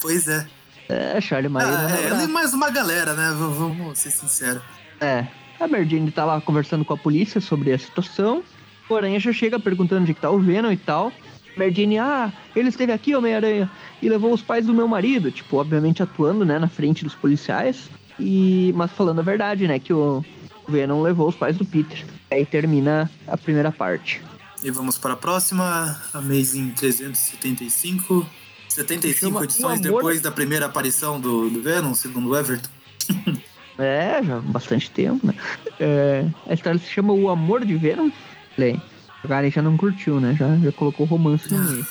Pois é. É, Charlie Magno Ah, é, ela e mais uma galera, né? V- Vamos ser sinceros. É. A Mary Jane tá lá conversando com a polícia sobre a situação. O Aranha já chega perguntando onde que tá o Venom e tal. Mary Jane, ah, ele esteve aqui, Homem-Aranha, e levou os pais do meu marido. Tipo, obviamente atuando, né, na frente dos policiais. E... Mas falando a verdade, né, que o Venom levou os pais do Peter. Aí termina a primeira parte. E vamos para a próxima, Amazing 375. 75 Chama edições depois da primeira aparição do, do Venom, segundo o Everton. É, já há bastante tempo, né? É, a história se chama O Amor de Venom. Aí. O cara já não curtiu, né? Já, já colocou romance no meio.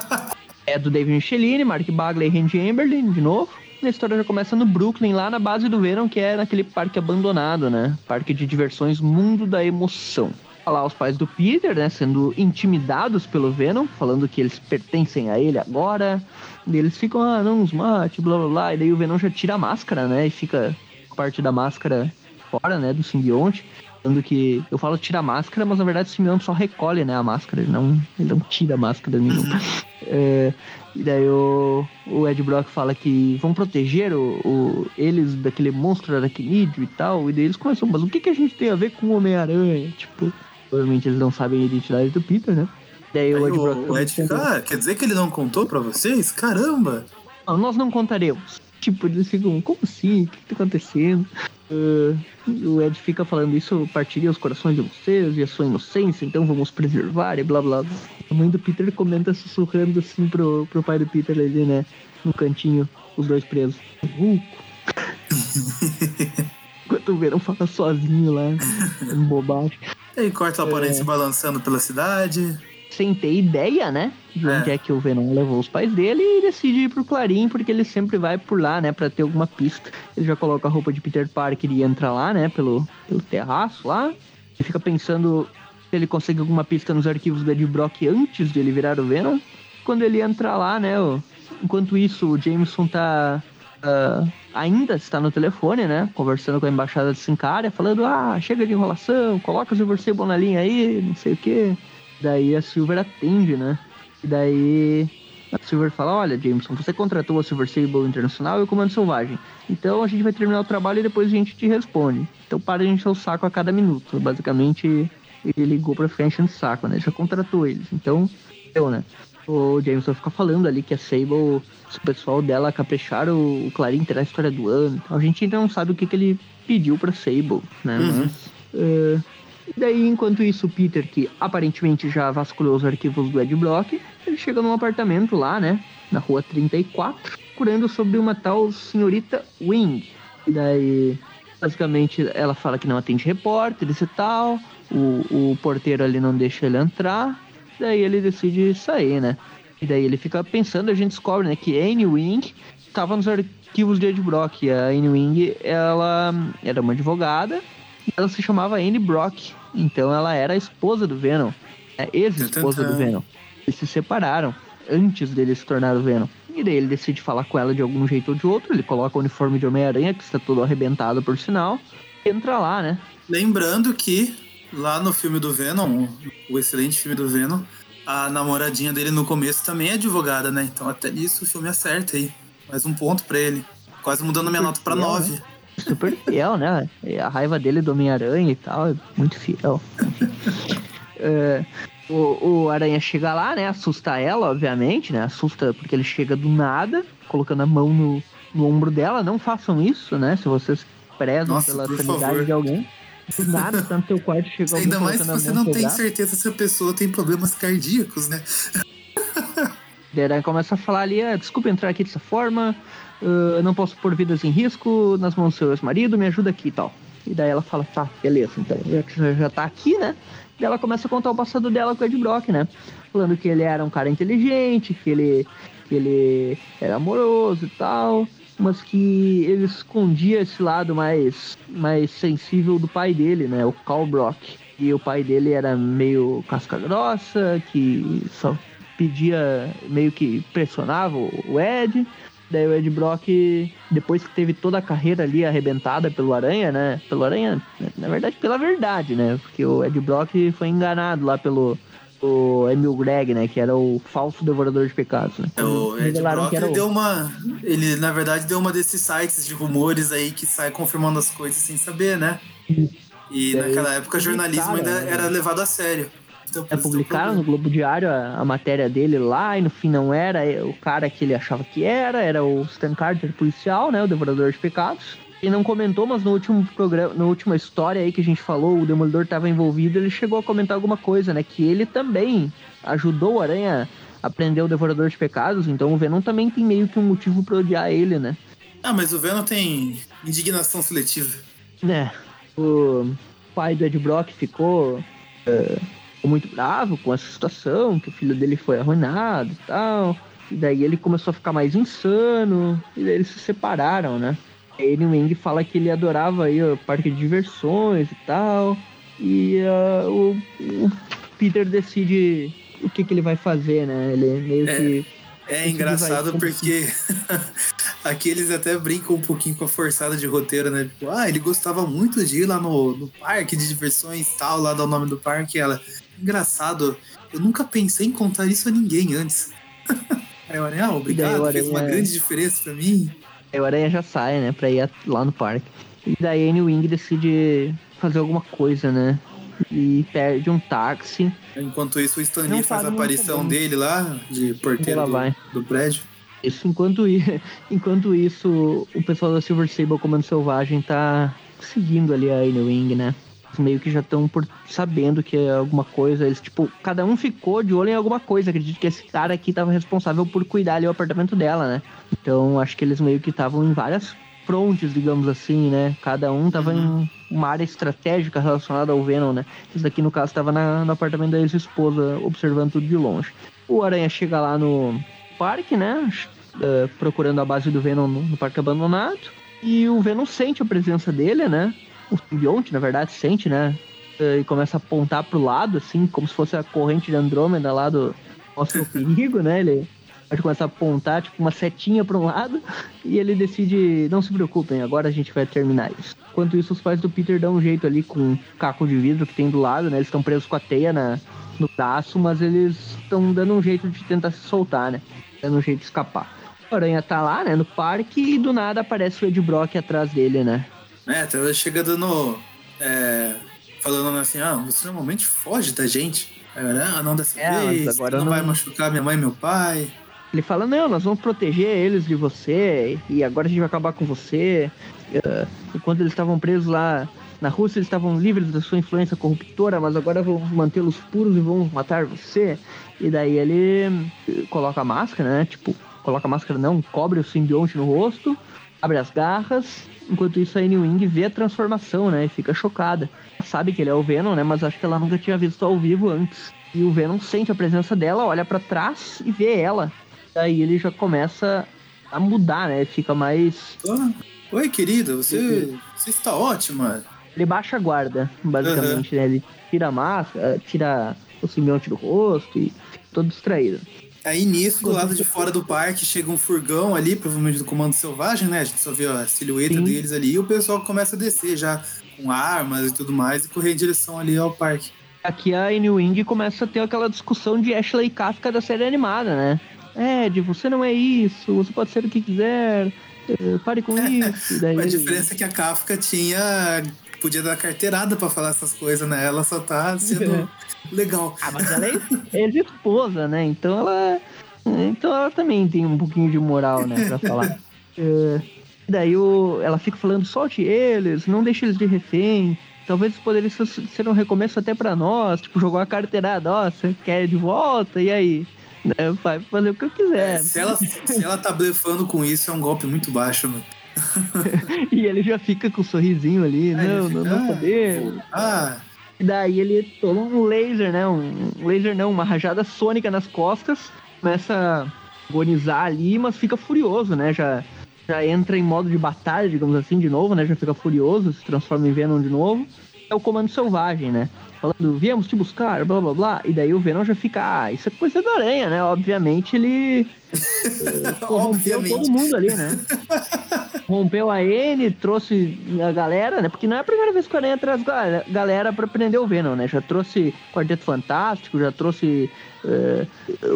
é do David Michelini, Mark Bagley e Randy Amberlin, de novo. A história já começa no Brooklyn, lá na base do Venom, que é naquele parque abandonado, né? Parque de diversões Mundo da Emoção. Tá Lá os pais do Peter, né, sendo intimidados pelo Venom, falando que eles pertencem a ele agora. E eles ficam, ah, não nos mate, blá blá blá. E daí o Venom já tira a máscara, né, e fica parte da máscara fora, né, do simbionte. Falando que eu falo tira a máscara, mas na verdade o simbionte só recolhe, né, a máscara, ele não, ele não tira a máscara nenhuma. É, e daí o, o Ed Brock fala que vão proteger o, o- eles daquele monstro aracnídeo e tal. E daí eles começam, mas o que, que a gente tem a ver com o Homem-Aranha? Tipo, obviamente eles não sabem a identidade do Peter, né? Daí Aí o Ed o, Brock o Ed pergunta, fica, ah, quer dizer que ele não contou pra vocês? Caramba! "Não, nós não contaremos. Tipo, eles ficam, como assim? O que, que tá acontecendo? Ah, o Ed fica falando isso partilha os corações de vocês e a sua inocência, então vamos preservar e blá blá. A mãe do Peter comenta sussurrando assim pro, pro pai do Peter ali, né? No cantinho, os dois presos. Hulk. Enquanto o Verão fala sozinho lá, em bobagem. E corta o É. aparência balançando pela cidade. Sem ter ideia, né? De onde É. é. que o Venom levou os pais dele e decide ir pro Clarim, porque ele sempre vai por lá, né? Pra ter alguma pista. Ele já coloca a roupa de Peter Parker e entra lá, né? Pelo, pelo terraço lá. Ele fica pensando se ele consegue alguma pista nos arquivos do Ed Brock antes de ele virar o Venom. Quando ele entra lá, né? o- Enquanto isso, o Jameson tá. ah, ainda está no telefone, né? Conversando com a embaixada de Sincária, falando: Ah, chega de enrolação, coloca o Silver Sable na linha aí, não sei o quê. Daí a Silver atende, né? E daí a Silver fala: Olha, Jameson, você contratou a Silver Sable Internacional e o Comando Selvagem. Então a gente vai terminar o trabalho e depois a gente te responde. Então para de encher o saco a cada minuto. Basicamente, ele ligou pra ficar enchendo o saco, né? Já contratou eles. Então, eu, né? O Jameson fica falando ali que a Sable, o pessoal dela capricharam o Clarim terá a história do ano. A gente ainda não sabe o que, que ele pediu pra Sable, né? Uhum. Mas, eh, daí, enquanto isso, o Peter, que aparentemente já vasculhou os arquivos do Ed Brock, ele chega num apartamento lá, né? Na rua 34, procurando sobre uma tal senhorita Wing. E daí, basicamente, ela fala que não atende repórteres e tal. O, o porteiro ali não deixa ele entrar. Daí ele decide sair, né? E daí ele fica pensando, a gente descobre, né, que Anne Wing estava nos arquivos de Ed Brock. E a Anne Wing, ela era uma advogada e ela se chamava Anne Brock. Então ela era a esposa do Venom. É ex-esposa do Venom. Eles se separaram antes dele se tornar o Venom. E daí ele decide falar com ela de algum jeito ou de outro. Ele coloca o uniforme de Homem-Aranha, que está todo arrebentado por sinal. E entra lá, né? Lembrando que lá no filme do Venom, o excelente filme do Venom, a namoradinha dele no começo também é advogada, né? Então até nisso o filme acerta aí. Mais um ponto pra ele. Quase mudando minha nota pra fiel, 9. Super fiel, né? A raiva dele do Homem-Aranha e tal, é muito fiel. É, o, o Aranha chega lá, né? Assusta ela, obviamente, né? Assusta porque ele chega do nada, colocando a mão no, no ombro dela. Não façam isso, né? Se vocês prezam Nossa, pela sanidade favor. de alguém. Do nada, tá no teu quarto, chega alguém Ainda mais se você não tem certeza se a pessoa tem problemas cardíacos, né? Daí começa a falar ali, ah, desculpa entrar aqui dessa forma, ah, não posso pôr vidas em risco nas mãos do seu ex-marido, me ajuda aqui e tal. E daí ela fala, tá, beleza, então, já já tá aqui, né? Daí ela começa a contar o passado dela com o Ed Brock, né? Falando que ele era um cara inteligente, que ele, que ele era amoroso e tal, mas que ele escondia esse lado mais, mais sensível do pai dele, né? O Carl Brock. E o pai dele era meio casca grossa, que só pedia, meio que pressionava o Ed. Daí o Ed Brock, depois que teve toda a carreira ali arrebentada pelo Aranha, né? Pelo Aranha, na verdade, pela verdade, né? Porque o Ed Brock foi enganado lá pelo o Emil Greg, né? Que era o falso devorador de pecados, né? É, O Ed Brock ele o- deu uma. Ele, na verdade, deu uma desses sites de rumores aí que sai confirmando as coisas sem saber, né? E Daí naquela época jornalismo ainda publicaram, né? era levado a sério. Então, É, publicaram no. Globo Diário a, a matéria dele lá e no fim não era o cara que ele achava que era, era o Stan Carter policial, né, o devorador de pecados. E não comentou, mas no último programa, na última história aí que a gente falou, o Demolidor estava envolvido, ele chegou a comentar alguma coisa, né, que ele também ajudou o Aranha a prender o devorador de pecados, então o Venom também tem meio que um motivo pra odiar ele, né? Ah, mas o Venom tem indignação seletiva. né, o pai do Ed Brock ficou, é, ficou muito bravo com essa situação, que o filho dele foi arruinado e tal. E daí ele começou a ficar mais insano, e daí eles se separaram, né? A Anne Wing fala que ele adorava aí o parque de diversões e tal. E ah, o, o Peter decide o que, que ele vai fazer, né? Ele meio É. que. É engraçado porque aqui eles até brincam um pouquinho com a forçada de roteiro, né? Tipo, ah, ele gostava muito de ir lá no, no parque de diversões e tal, lá dá o nome do parque. Ela, engraçado, eu nunca pensei em contar isso a ninguém antes. Aí o Aranha, ah, obrigado, Daí o fez uma Aranha- grande diferença pra mim. Aí o Aranha já sai, né, pra ir lá no parque. E daí a Anne Wing decide fazer alguma coisa, né? E perde um táxi. Enquanto isso, o Stan Não Lee faz a aparição dele lá, de porteiro do, do prédio. Isso enquanto, enquanto isso, o pessoal da Silver Sable Comando Selvagem tá seguindo ali a Anne Wing, né? Meio que já estão por sabendo que é alguma coisa. Eles, tipo, cada um ficou de olho em alguma coisa. Acredito que esse cara aqui tava responsável por cuidar ali o apartamento dela, né? Então acho que eles meio que estavam em várias frontes, digamos assim, né? Cada um tava em uma área estratégica relacionada ao Venom, né? Esse daqui, no caso, tava na- no apartamento da ex-esposa, observando tudo de longe. O Aranha chega lá no parque, né? eh, procurando a base do Venom no, no parque abandonado. E o Venom sente a presença dele, né? O simbionte, na verdade, sente, né? Eh, E começa a apontar pro lado, assim, como se fosse a corrente de Andrômeda lá do Mostra o Perigo, né? Ele pode começar a apontar, tipo, uma setinha para um lado. E ele decide, não se preocupem, agora a gente vai terminar isso. Enquanto isso, os pais do Peter dão um jeito ali com um caco de vidro que tem do lado, né? Eles estão presos com a teia na, no braço, mas eles estão dando um jeito de tentar se soltar, né? Dando um jeito de escapar. O Aranha tá lá, né, no parque, e do nada aparece o Ed Brock atrás dele, né? É, então ele chega dando. é, falando assim, ah, você normalmente foge da gente. Ah, não dessa É, vez, agora não, não- vai machucar minha mãe e meu pai. Ele fala, não, nós vamos proteger eles de você, e agora a gente vai acabar com você. Eh, Enquanto eles estavam presos lá na Rússia, eles estavam livres da sua influência corruptora, mas agora vamos mantê-los puros e vamos matar você. E daí ele eh, coloca a máscara, né? Tipo, coloca a máscara não, cobre o simbionte no rosto, abre as garras. Enquanto isso, a Annie Wing vê a transformação, né? E fica chocada. Sabe que ele é o Venom, né? Mas acho que ela nunca tinha visto ao vivo antes. E o Venom sente a presença dela, olha pra trás e vê ela. Daí ele já começa a mudar, né? Fica mais. Oi, querida, você, você está ótima. Ele baixa a guarda, basicamente, né? Ele tira a máscara, tira o simbionte do rosto e fica todo distraído. Aí nisso, do lado de fora do parque, chega um furgão ali, provavelmente do Comando Selvagem, né? A gente só vê a silhueta Sim. deles ali e o pessoal começa a descer já com armas e tudo mais e correr em direção ali ao parque. Aqui a Wing começa a ter aquela discussão de Ashley e Kafka da série animada, né? Ed, você não é isso, você pode ser o que quiser, eh, pare com isso. Daí A diferença é que a Kafka tinha. Podia dar carteirada pra falar essas coisas, né? Ela só tá sendo legal. Ah, mas ela é ex-esposa, né? Então ela. Então ela também tem um pouquinho de moral, né, pra falar. É, daí o, ela fica falando, solte eles, não deixe eles de refém. Talvez isso poderia ser, um recomeço até pra nós. Tipo, jogar uma carteirada, ó, você quer de volta? E aí? Né, vai fazer o que eu quiser. Se ela, se ela tá blefando com isso, é um golpe muito baixo, mano. E ele já fica com um sorrisinho ali, Aí ele não, fica, não, não "Ah, podemos. Ah, E daí ele toma um laser, né? Um um laser não, uma rajada sônica nas costas, começa a agonizar ali, mas fica furioso, né? Já, já entra em modo de batalha, digamos assim, de novo, né? Já fica furioso, se transforma em Venom de novo. É o comando selvagem, né? Falando, viemos te buscar, blá blá blá. E daí o Venom já fica, ah, isso é coisa da aranha, né? Obviamente ele eh, corrompeu todo mundo ali, né? Rompeu a N, trouxe a galera, né? Porque não é a primeira vez que o Aranha traz ga- galera pra prender o Venom, né? Já trouxe Quarteto Fantástico, já trouxe eh,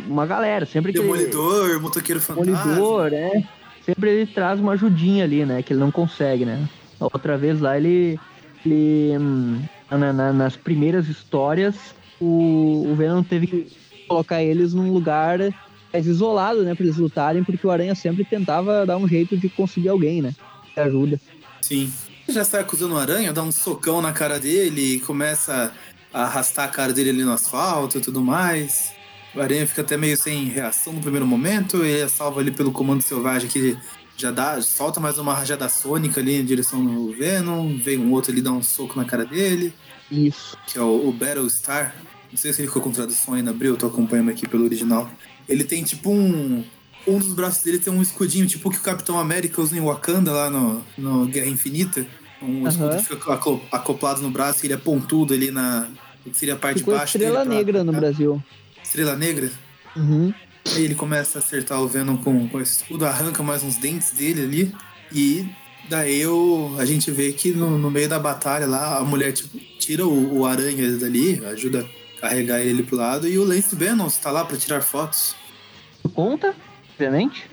uma galera. Sempre que Demolidor, Motoqueiro Fantasma. Demolidor, né? Sempre ele traz uma ajudinha ali, né? Que ele não consegue, né? Outra vez lá ele. ele hum, na- na- nas primeiras histórias, o, o Venom teve que colocar eles num lugar mais isolado, né? Pra eles lutarem, porque o Aranha sempre tentava dar um jeito de conseguir alguém, né? Que ajuda. Sim. Já sai acusando o Aranha, dá um socão na cara dele e começa a arrastar a cara dele ali no asfalto e tudo mais. O Aranha fica até meio sem reação no primeiro momento, ele é salvo ali pelo comando selvagem que já dá, solta mais uma rajada sônica ali em direção no Venom, vem um outro ali dar um soco na cara dele, Isso. que é o, o Battlestar. Não sei se ele ficou com tradução aí na Abril, eu tô acompanhando aqui pelo original. Ele tem tipo um. Um dos braços dele tem um escudinho, tipo o que o Capitão América usa em Wakanda lá no, no Guerra Infinita. Um escudo Aham. que fica aco- acoplado no braço e ele é pontudo ali na. que seria a parte Ficou de baixo Estrela dele pra- Negra no pra- Brasil. Estrela Negra. Uhum. Aí ele começa a acertar o Venom com, com esse escudo, arranca mais uns dentes dele ali. E daí o, a gente vê que no, no meio da batalha lá, a mulher tipo, tira o, o aranha dali, ajuda a carregar ele pro lado, e o Lance Bannon está lá pra tirar fotos. conta, obviamente.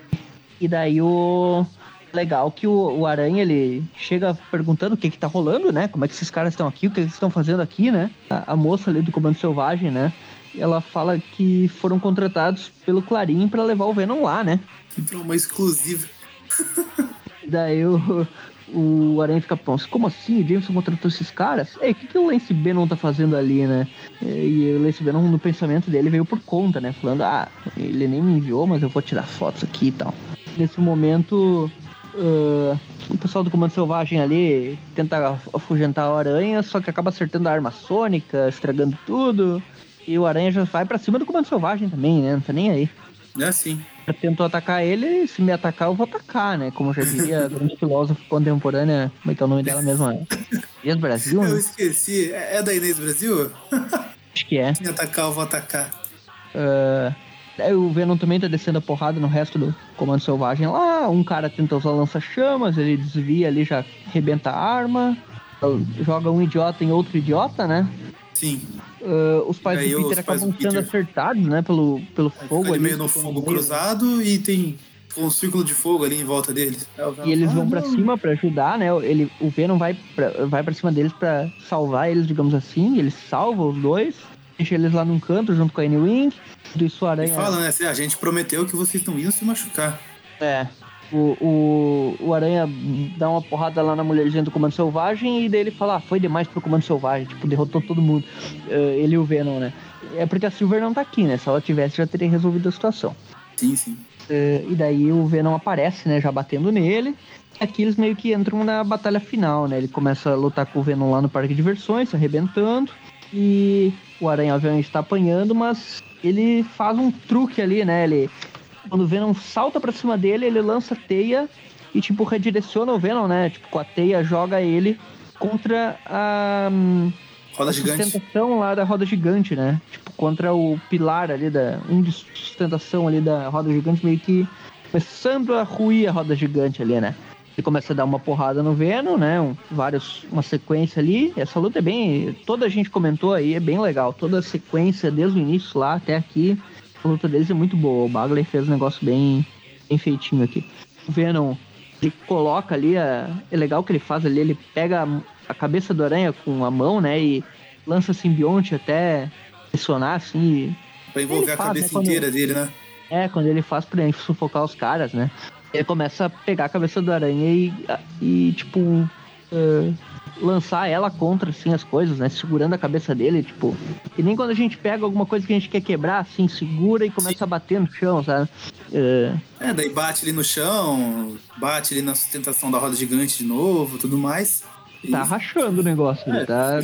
E daí o. Legal que o, o Aranha ele chega perguntando o que que tá rolando, né? Como é que esses caras estão aqui, o que eles estão fazendo aqui, né? A, a moça ali do Comando Selvagem, né? Ela fala que foram contratados pelo Clarim pra levar o Venom lá, né? Pra uma exclusiva. Daí o, o Aranha fica, "Pô, como assim? O Jameson contratou esses caras? Ei, o que, que o Lance Bannon tá fazendo ali, né? E o Lance Bannon, no pensamento dele, veio por conta, né? Falando, ah, ele nem me enviou, mas eu vou tirar fotos aqui e tal. Nesse momento, ah, o pessoal do Comando Selvagem ali tenta afugentar o Aranha, só que acaba acertando a arma sônica, estragando tudo. E o Aranha já vai pra cima do Comando Selvagem também, né? Não tá nem aí É assim. tentou atacar ele, se me atacar, eu vou atacar, né? Como já diria a grande filósofa contemporânea, como é que é o nome dela mesmo? Inês Brasil, Eu né? esqueci. É é da Inês Brasil? Acho que é. Se me atacar, eu vou atacar. Daí o Venom também tá descendo a porrada no resto do Comando Selvagem lá. Um cara tenta usar lança-chamas, ele desvia ali, já arrebenta a arma. Joga um idiota em outro idiota, né? Sim. Ah, os pais do Peter pais acabam do sendo Peter- acertados, né? Pelo, pelo Aí fogo ali. meio no fogo cruzado e tem um círculo de fogo ali em volta deles. Venom E eles vão "Ah, pra não." cima pra ajudar, né? Ele, o Venom vai pra, vai pra cima deles pra salvar eles, digamos assim. Ele salva os dois, deixa eles lá num canto junto com a N-Wing. Tudo isso a E aranha. fala, né? assim, a gente prometeu que vocês não iam se machucar. É. O, o, o Aranha dá uma porrada lá na mulherzinha do Comando Selvagem e daí ele fala, ah, foi demais pro Comando Selvagem, tipo, derrotou todo mundo. Eh, ele e o Venom, né? É porque a Silver não tá aqui, né? Se ela tivesse, já teria resolvido a situação. Sim, sim. Eh, e daí o Venom aparece, né? Já batendo nele. Aqui eles meio que entram na batalha final, né? Ele começa a lutar com o Venom lá no parque de diversões, se arrebentando. E o Aranha obviamente está apanhando, mas ele faz um truque ali, né? Ele, quando o Venom salta pra cima dele, ele lança teia e, tipo, redireciona o Venom, né? Tipo, com a teia joga ele contra a, hum, Roda a gigante. sustentação lá da roda gigante, né? Tipo, contra o pilar ali da. Um de sustentação ali da roda gigante, meio que começando a ruir a roda gigante ali, né? Ele começa a dar uma porrada no Venom, né? Um, vários, uma sequência ali. Essa luta é bem. Toda a gente comentou aí, é bem legal. Toda a sequência, desde o início lá até aqui. A luta deles é muito boa. O Bagley fez um negócio bem, bem feitinho aqui. O Venom, ele coloca ali. A, é legal o que ele faz ali. Ele pega a, cabeça do aranha com a mão, né? E lança simbionte até pressionar assim. e- Pra envolver a faz, cabeça né, inteira dele, né? É, quando ele faz pra sufocar os caras, né? Ele começa a pegar a cabeça do aranha e, e tipo, eh, lançar ela contra, assim, as coisas, né? Segurando a cabeça dele, tipo. E nem quando a gente pega alguma coisa que a gente quer quebrar, assim, segura e começa a bater no chão, sabe? Eh, É, daí bate ali no chão, bate ali na sustentação da roda gigante de novo, tudo mais. E- tá rachando o negócio, ele É, tá.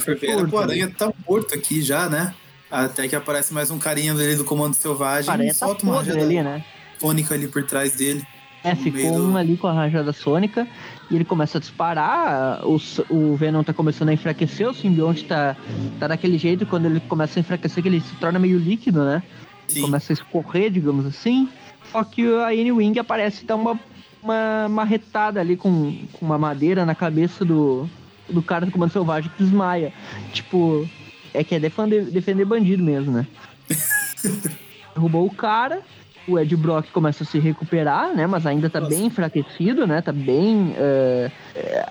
o Aranha tá morto aqui já, né? Até que aparece mais um carinha dele do Comando Selvagem aranha e tá solta uma rajada ali, né? fônica ali por trás dele. É, ficou do- um ali com a rajada sônica e ele começa a disparar. O, o Venom tá começando a enfraquecer, o simbionte tá, tá daquele jeito quando ele começa a enfraquecer que ele se torna meio líquido, né? Sim. começa a escorrer, digamos assim. Só que a N-Wing aparece e dá uma, uma marretada ali com, com uma madeira na cabeça do, do cara do Comando Selvagem que desmaia. Tipo, é que é defender, defender bandido mesmo, né? Derrubou o cara. O Ed Brock começa a se recuperar, né? Mas ainda tá Nossa. bem enfraquecido, né? Tá bem.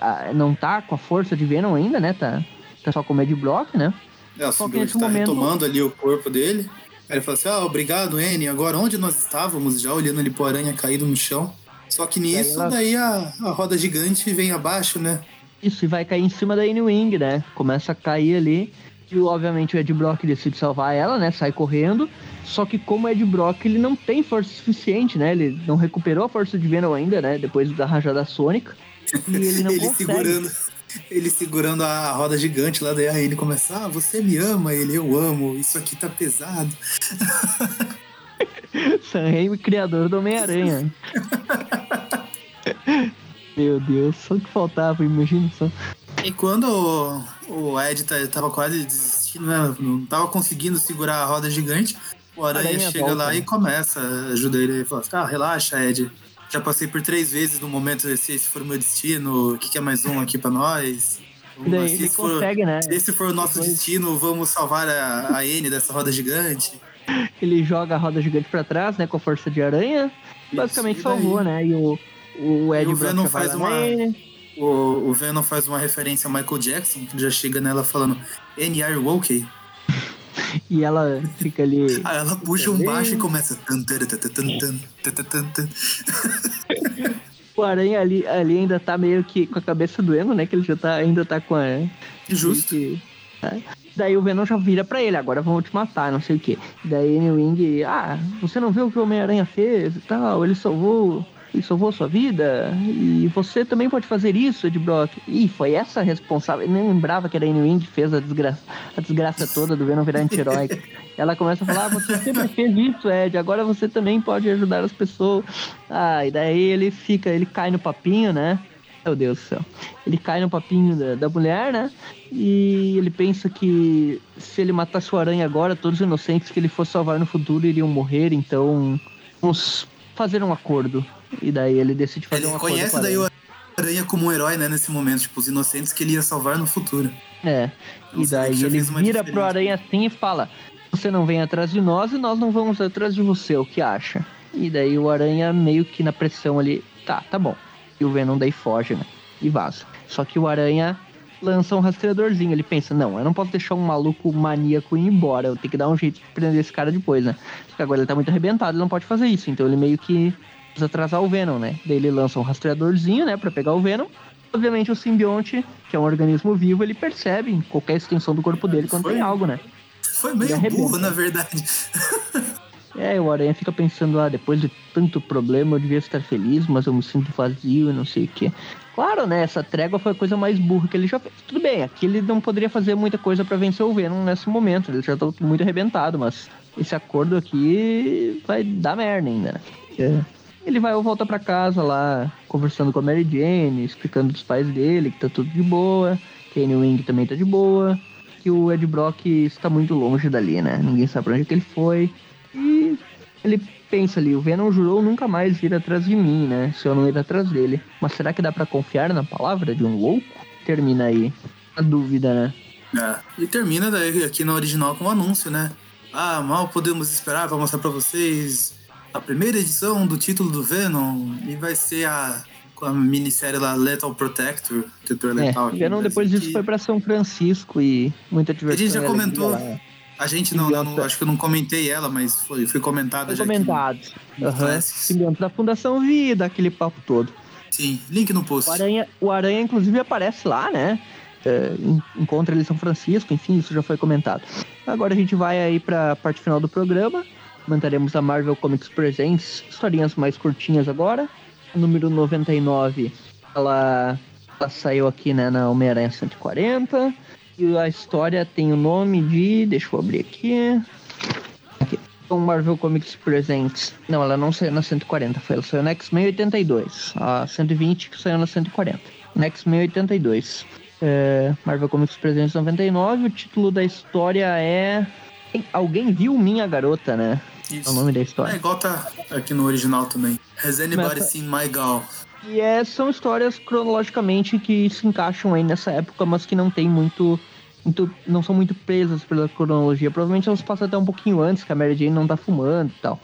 ah, não tá com a força de Venom ainda, né? Tá, tá só com o Ed Brock, né? É, o Só que simbionte nesse tá momento- retomando ali o corpo dele. Aí ele fala assim: Ah, obrigado, N. Agora onde nós estávamos, já olhando ali pro aranha caído no chão. Só que nisso, ela- daí a, a roda gigante vem abaixo, né? Isso, e vai cair em cima da N-Wing, né? Começa a cair ali. E obviamente o Ed Brock decide salvar ela, né? Sai correndo. Só que como o Ed Brock ele não tem força suficiente, né? Ele não recuperou a força de Venom ainda, né? Depois da rajada sônica. E ele não ele consegue. segurando. Ele segurando a roda gigante lá, daí aí ele começa, ah, você me ama, ele, eu amo, isso aqui tá pesado. Sam Raimi, criador do Homem-Aranha. Meu Deus, só o que faltava, imagina só. E quando o, Ed tá- tava quase desistindo, né? Não tava conseguindo segurar a roda gigante, o Aranha, chega volta, lá né? e começa, ajuda ele e fala, ah, relaxa, Ed. Já passei por três vezes no momento esse, esse for o meu destino, o que, que é mais um aqui pra nós? Daí se, esse for, consegue, né? se esse for o nosso Depois- destino, vamos salvar a, a N dessa roda gigante. Ele joga a roda gigante pra trás, né? Com a força de aranha. Basicamente e salvou, né? E o, o Ed E o Venom faz uma- o, o Venom faz uma referência a Michael Jackson, que já chega nela falando N.R. Walkie. E ela fica ali. Aí ela puxa um baixo e começa. O Aranha ali, ali ainda tá meio que com a cabeça doendo, né? Que ele já tá, ainda tá com a. Justo. Que, tá? Daí o Venom já vira pra ele, agora vão te matar, não sei o quê. Daí o Wing, ah, você não viu o que o Homem-Aranha fez e tal, ele salvou ele salvou sua vida e você também pode fazer isso, Ed Brock. Ih, foi essa a responsável. Eu nem lembrava que era a Wing que fez a desgraça, a desgraça toda do Venom virar anti-herói. Ela começa a falar: ah, você sempre fez isso, Ed, agora você também pode ajudar as pessoas. Ah, e daí ele fica, ele cai no papinho, né? Meu Deus do céu. Ele cai no papinho da, da mulher, né? E ele pensa que se ele matasse o aranha agora, todos os inocentes que ele fosse salvar no futuro iriam morrer, então fazer um acordo. E daí ele decide fazer Ele um acordo. com reconhece a daí o Aranha como um herói, né, nesse momento, tipo, os inocentes que ele ia salvar no futuro. É. Então, E daí ele vira pro aranha assim e fala: Você não vem atrás de nós e nós não vamos atrás de você, o que acha? E daí o Aranha meio que na pressão ali, tá, tá bom. E o Venom daí foge, né? E vaza. Só que o Aranha lança um rastreadorzinho. Ele pensa, não, eu não posso deixar um maluco maníaco ir embora. Eu tenho que dar um jeito de prender esse cara depois, né? Porque agora ele tá muito arrebentado, ele não pode fazer isso. Então ele meio que precisa atrasar o Venom, né? Daí ele lança um rastreadorzinho, né, pra pegar o Venom. Obviamente o simbionte, que é um organismo vivo, ele percebe em qualquer extensão do corpo dele quando Foi. tem algo, né? Foi meio burro, na verdade. É, o Aranha fica pensando, ah, depois de tanto problema eu devia estar feliz, mas eu me sinto vazio e não sei o quê. Claro, né, essa trégua foi a coisa mais burra que ele já fez. Tudo bem, aqui ele não poderia fazer muita coisa pra vencer o Venom nesse momento, ele já tá muito arrebentado, mas esse acordo aqui vai dar merda ainda, né? É. Ele vai ou volta pra casa lá, conversando com a Mary Jane, explicando dos pais dele que tá tudo de boa, que a Annie Wing também tá de boa, que o Ed Brock está muito longe dali, né? Ninguém sabe pra onde que ele foi. E ele pensa ali, o Venom jurou nunca mais vir atrás de mim, né? Se eu não ir atrás dele. Mas será que dá pra confiar na palavra de um louco? Termina aí a dúvida, né? É. E termina daí aqui no original com um anúncio, né? Ah, mal podemos esperar pra mostrar pra vocês a primeira edição do título do Venom. E vai ser a, com a minissérie lá, Lethal Protector. Tutor É, Letal. o aqui Venom no depois disso foi pra São Francisco e muita A diversão. gente já comentou. lá. A gente não, eu não- acho que eu não comentei ela, mas foi, foi comentada Foi já. no- comentado. no. Classics. Simbionte da Fundação Vida, aquele papo todo. Sim, link no post. O Aranha, o Aranha inclusive, aparece lá, né? É, en- encontra ele em São Francisco, enfim, isso já foi comentado. Agora a gente vai aí pra parte final do programa. Manteremos a Marvel Comics Presents, historinhas mais curtinhas agora. O número 99, ela, ela saiu aqui né, na Homem-Aranha 140. E a história tem o nome de. Deixa eu abrir aqui. Aqui. Então, Marvel Comics Presents. Não, ela não saiu na 140, foi, ela saiu na X-Men 82. A 120 que saiu na 140. Na X-Men 82. É, Marvel Comics Presents 99. O título da história é. Alguém viu Minha Garota, né? É Isso. o nome da É história. igual tá aqui no original também. Has anybody Mas- seen my gal? E é, são histórias cronologicamente que se encaixam aí nessa época, mas que não tem muito. muito não são muito presas pela cronologia. Provavelmente elas passam até um pouquinho antes, que a Mary Jane não tá fumando e tal.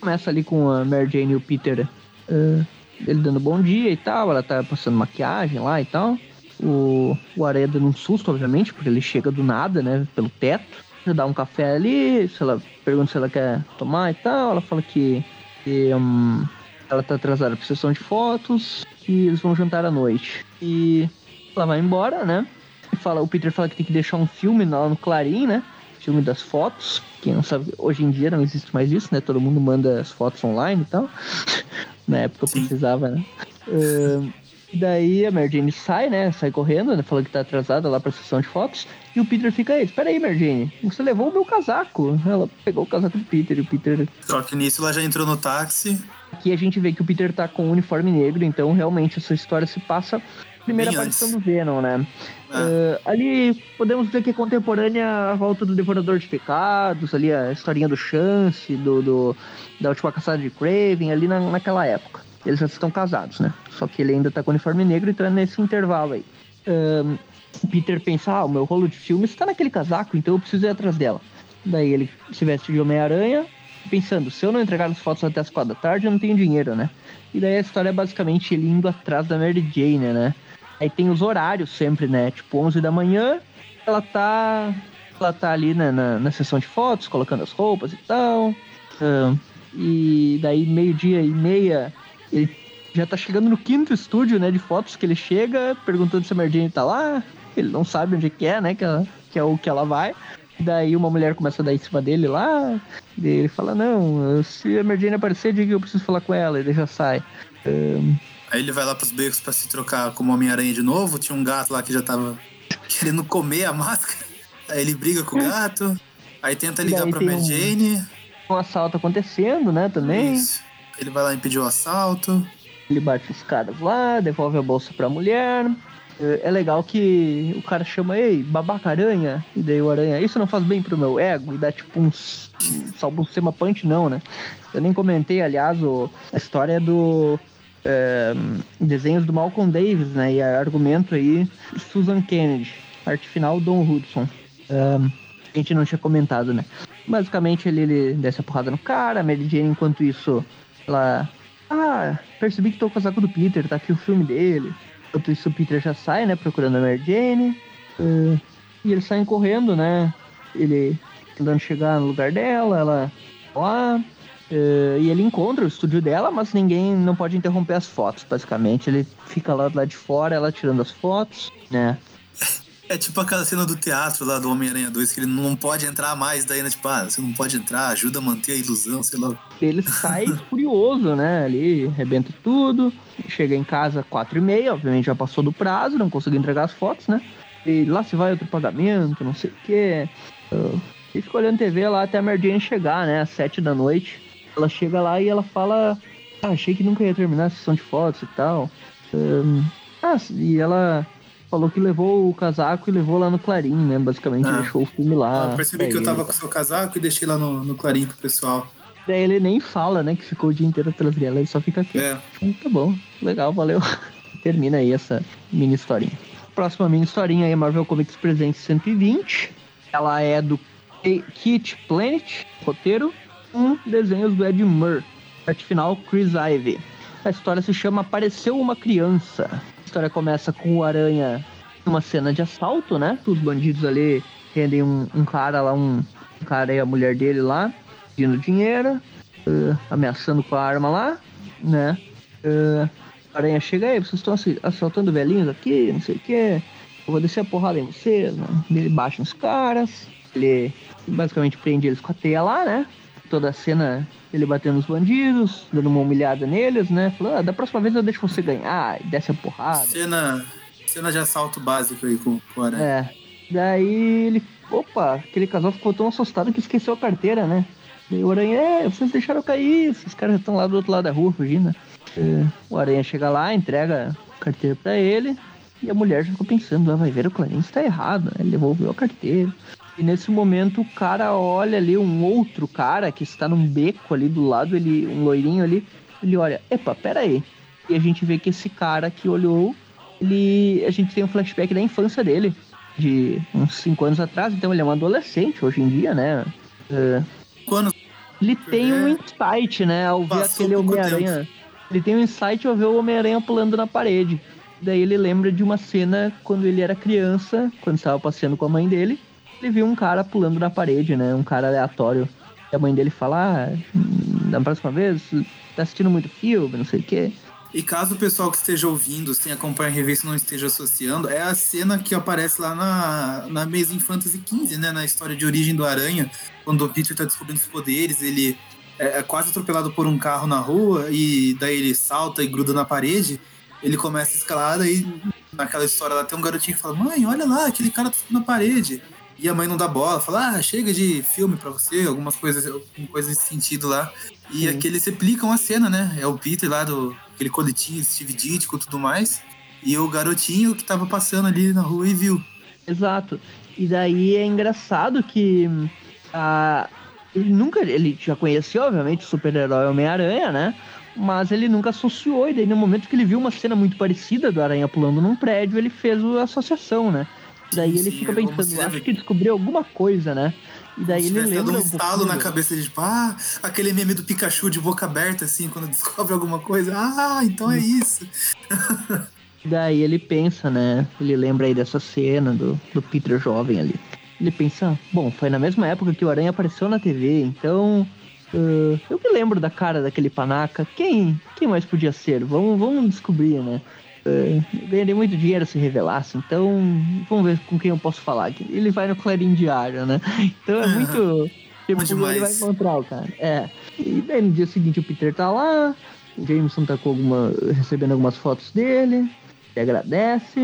Começa ali com a Mary Jane e o Peter. ele dando bom dia e tal, ela tá passando maquiagem lá e tal. O, o Aranha dando um susto, obviamente, porque ele chega do nada, né? Pelo teto. Já dá um café ali, se ela pergunta se ela quer tomar e tal. Ela fala que, que hum, ela tá atrasada pra sessão de fotos, que eles vão jantar à noite. E ela vai embora, né? E fala, o Peter fala que tem que deixar um filme lá no Clarim, né? Filme das fotos. Quem não sabe, hoje em dia não existe mais isso, né? Todo mundo manda as fotos online e tal. Na época Sim. precisava, né? Ahn, e daí a Mary Jane sai, né? Sai correndo, né? Falando que tá atrasada lá pra sessão de fotos. E o Peter fica aí, espera aí, Mary Jane. Você levou o meu casaco. Ela pegou o casaco do Peter e o Peter Só que nisso ela já entrou no táxi. Aqui a gente vê que o Peter tá com um uniforme negro, então realmente essa história se passa primeira Bem aparição antes. do Venom, né? Ah. Eh, ali podemos dizer que é contemporânea à volta do Devorador de Pecados, ali a historinha do Chance, do, do- da última caçada de Craven, ali na, naquela época. Eles já estão casados, né? Só que ele ainda tá com o uniforme negro, então é nesse intervalo aí. O Peter pensa, ah, o meu rolo de filme está naquele casaco, então eu preciso ir atrás dela. Daí ele se veste de Homem-Aranha, pensando, se eu não entregar as fotos até as quatro da tarde, eu não tenho dinheiro, né? E daí a história é basicamente ele indo atrás da Mary Jane, né? Aí tem os horários sempre, né? Tipo, 11 da manhã, ela tá, ela tá ali né, na, na sessão de fotos, colocando as roupas e tal. Ahn, e daí, meio-dia e meia, ele já tá chegando no quinto estúdio, né, de fotos que ele chega, perguntando se a Mary Jane tá lá. Ele não sabe onde que é, né, que, ela- que é o que ela vai. Daí uma mulher começa a dar em cima dele lá. E ele fala, não, se a Mary Jane aparecer, diga que eu preciso falar com ela. E ele já sai. Ahn, Aí ele vai lá pros becos pra se trocar como Homem-Aranha de novo. Tinha um gato lá que já tava querendo comer a máscara. Aí ele briga com o gato. Aí tenta ligar pra Mary um- Jane. um assalto acontecendo, né, também. Isso. Ele vai lá impedir o assalto. Ele bate os caras lá, devolve a bolsa pra mulher. É é legal que o cara chama, ei, babaca aranha. E daí o aranha, isso não faz bem pro meu ego. E dá tipo uns. Salvo sema punch, não, né? Eu nem comentei, aliás, o, a história do. é, desenhos do Malcolm Davis, né? E argumento aí, Susan Kennedy. Arte final, Don Hudson. A gente não tinha comentado, né? Basicamente, ele, ele desce a porrada no cara, a Mary Jane, enquanto isso, ela. Ah, percebi que tô com o casaco do Peter, tá aqui o filme dele. Enquanto isso, o Peter já sai, né, procurando a Mary Jane. Uh, e eles saem correndo, né? Ele tentando chegar no lugar dela, ela lá. Uh, e ele encontra o estúdio dela, mas ninguém não pode interromper as fotos, basicamente. Ele fica lá do lado de fora, ela tirando as fotos, né? É tipo aquela cena do teatro lá do Homem-Aranha 2, que ele não pode entrar mais, daí, né? Tipo, ah, você não pode entrar, ajuda a manter a ilusão, sei lá. Ele sai furioso, né? Ali, arrebenta tudo. Chega em casa quatro e meia, obviamente já passou do prazo, não conseguiu entregar as fotos, né? E lá se vai outro pagamento, não sei o quê. Uh, e fica olhando TV lá até a Jane chegar, né? Às sete da noite. Ela chega lá e ela fala: Ah, achei que nunca ia terminar a sessão de fotos e tal. Um, ah, e ela falou que levou o casaco e levou lá no Clarim, né? Basicamente, Ah. deixou o filme lá. eu percebi que eu tava ele. com o seu casaco e deixei lá no, no clarim pro pessoal. Daí ele nem fala, né? Que ficou o dia inteiro atrás dela, ele só fica aqui. É, Então, Tá bom, legal, valeu. Termina aí essa mini historinha. Próxima mini historinha aí é Marvel Comics Presente 120. Ela é do Kit Planet, roteiro, um desenhos do Ed Murr. Arte final, Chris Ivey. A história se chama Apareceu uma Criança. A história começa com o Aranha numa cena de assalto, né? Os bandidos ali rendem um, um cara lá, um, um cara e a mulher dele lá, pedindo dinheiro, eh, ameaçando com a arma lá, né? Eh, a aranha chega aí, vocês estão assaltando velhinhos aqui, não sei o quê. Eu vou descer a porrada em vocês, né? Ele baixa nos caras, ele basicamente prende eles com a teia lá, né? Toda a cena ele batendo nos bandidos, dando uma humilhada neles, né? Falando, ah, da próxima vez eu deixo você ganhar, e desce a porrada. cena, cena de assalto básico aí com, com o Aranha. É. Daí ele. Opa, aquele casal ficou tão assustado que esqueceu a carteira, né? Daí o Aranha, é, vocês deixaram cair, esses caras estão lá do outro lado da rua fugindo. É, o Aranha chega lá, entrega a carteira pra ele, e a mulher já ficou pensando, ah, vai ver, o Clarence tá errado, né? Ele devolveu a carteira. E nesse momento o cara olha ali um outro cara que está num beco ali do lado, ele, um loirinho ali, ele olha, epa, pera aí. E a gente vê que esse cara que olhou, ele. A gente tem um flashback da infância dele, de uns 5 anos atrás, então ele é um adolescente hoje em dia, né? É, Quando ele tem um insight, né? Ao ver aquele Homem-Aranha. Ele tem um insight ao ver o Homem-Aranha pulando na parede. Daí ele lembra de uma cena quando ele era criança, quando estava passeando com a mãe dele. Ele viu um cara pulando na parede, né? Um cara aleatório. E a mãe dele fala: ah, da próxima vez, tá assistindo muito filme, não sei o quê. E caso o pessoal que esteja ouvindo, sem acompanhar a revista, não esteja associando, é a cena que aparece lá na, na Amazing Fantasy XV, né? Na história de origem do Aranha, quando o Peter tá descobrindo os poderes, ele é, é quase atropelado por um carro na rua, e daí ele salta e gruda na parede, ele começa a escalada e naquela história lá tem um garotinho que fala, mãe, olha lá, aquele cara tá na parede. E a mãe não dá bola, fala, ah, chega de filme pra você, algumas coisas, alguma coisa nesse sentido lá. E aqui eles replicam a cena, né? É o Peter lá do aquele coletinho, Steve Ditko e tudo mais. E o garotinho que tava passando ali na rua e viu. Exato. E daí é engraçado que a, ele nunca. Ele já conhecia, obviamente, o super-herói Homem-Aranha, né? Mas ele nunca associou. E daí, no momento que ele viu uma cena muito parecida do Aranha pulando num prédio, ele fez a associação, né? Daí ele Sim, fica pensando, acho que descobriu alguma coisa, né? E daí ele lembra. um um estalo pouquinho- na cabeça de tipo, ah, aquele meme do Pikachu de boca aberta, assim, quando descobre alguma coisa. Ah, então é isso. Daí ele pensa, né? Ele lembra aí dessa cena do, do Peter jovem ali. Ele pensa, bom, foi na mesma época que o Aranha apareceu na TV, então. ah, eu me lembro da cara daquele panaca. Quem, quem mais podia ser? Vamos, vamos descobrir, né? Uh, ganharia muito dinheiro se revelasse, então vamos ver com quem eu posso falar. Ele vai no Clarim Diário, né? Então é muito. Tipo, ele vai encontrar o cara. É. E daí no dia seguinte o Peter tá lá, o Jameson tá com alguma, recebendo algumas fotos dele, ele agradece,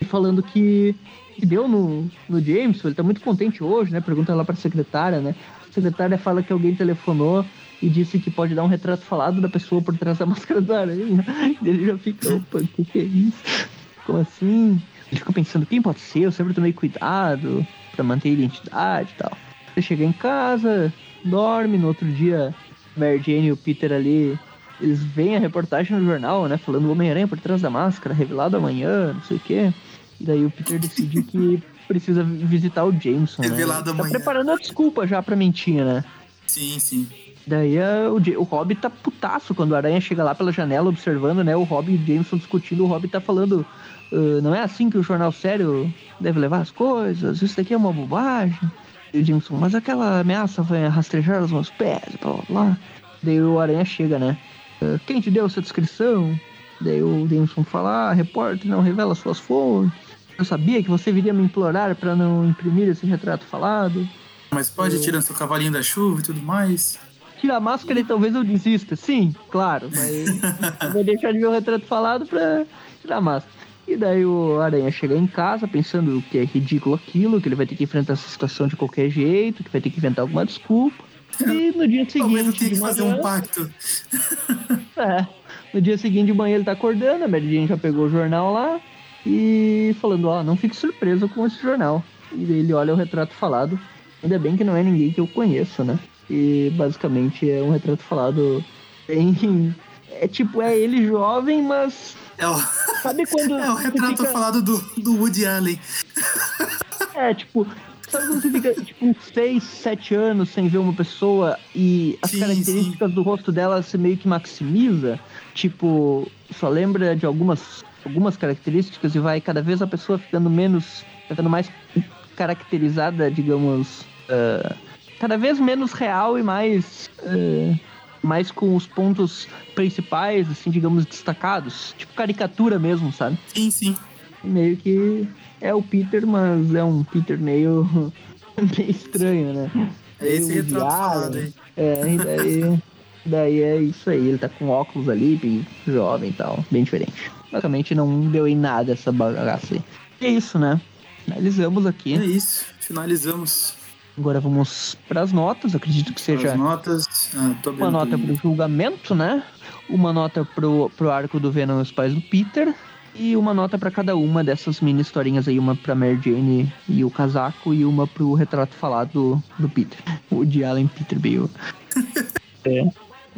e falando que, que deu no, no Jameson, ele tá muito contente hoje, né? Pergunta lá pra secretária, né? A secretária fala que alguém telefonou e disse que pode dar um retrato falado da pessoa por trás da máscara da aranha. E ele já fica, opa, o que, que é isso? Como assim? Ele fica pensando, quem pode ser? Eu sempre tomei cuidado pra manter a identidade e tal. Ele chega em casa, dorme, no outro dia, Mary Jane e o Peter ali, eles veem a reportagem no jornal, né? Falando o Homem-Aranha por trás da máscara, revelado amanhã, não sei o quê. E daí o Peter decide que precisa visitar o Jameson, né? Revelado Tá amanhã. preparando a desculpa já pra mentir, né? Sim, sim. Daí a- o, Ja- o Rob tá putaço quando a aranha chega lá pela janela observando, né? O Rob e o Jameson discutindo, o Rob tá falando. "Ah, não é assim que o jornal sério deve levar as coisas, isso daqui é uma bobagem. E o Jameson, mas aquela ameaça vai rastejar os meus pés, blá blá blá. Daí o aranha chega, né? "Ah, quem te deu essa descrição? Daí o Jameson fala, ah, repórter não revela suas fontes. Eu sabia que você viria me implorar pra não imprimir esse retrato falado. Mas pode tirar seu cavalinho da chuva e tudo mais. Tira a máscara e talvez eu desista. Sim, claro, mas vou deixar de ver o retrato falado pra tirar a máscara. E daí o Aranha chega em casa pensando que é ridículo aquilo, que ele vai ter que enfrentar essa situação de qualquer jeito, que vai ter que inventar alguma desculpa. E no dia Talvez eu seguinte, tenha que fazer manhã, um pacto. é, no dia seguinte de manhã ele tá acordando, a Mary Jane já pegou o jornal lá e falando, ó, não fique surpreso com esse jornal. E ele olha o retrato falado. Ainda bem que não é ninguém que eu conheço, né? E basicamente é um retrato falado bem. É tipo, é ele jovem, mas. É o, Sabe quando. é o retrato fica- falado do, do Woody Allen. É, tipo, sabe quando você fica tipo uns 6, 7 anos sem ver uma pessoa e as Sim, características do rosto dela se meio que maximiza? Tipo, só lembra de algumas, algumas características e vai cada vez a pessoa ficando menos. ficando mais caracterizada, digamos. ah, cada vez menos real e mais. ah, mais com os pontos principais, assim, digamos, destacados. Tipo caricatura mesmo, sabe? Sim, sim. meio que é o Peter, mas é um Peter meio, meio estranho, né? É esse retrato falado aí. É, e daí, daí é isso aí, ele tá com óculos ali, bem jovem e tal, bem diferente. Basicamente não deu em nada essa bagaça aí. E é isso, né? Finalizamos É aqui. isso. Finalizamos Agora vamos pras notas, acredito que seja as notas. Ah, uma nota tudo. pro julgamento, né? Uma nota pro, pro arco do Venom e os pais do Peter. E uma nota pra cada uma dessas mini historinhas aí. Uma pra Mary Jane e o casaco. E uma pro retrato falado do, do Peter. O de Allen Peter Bale. é,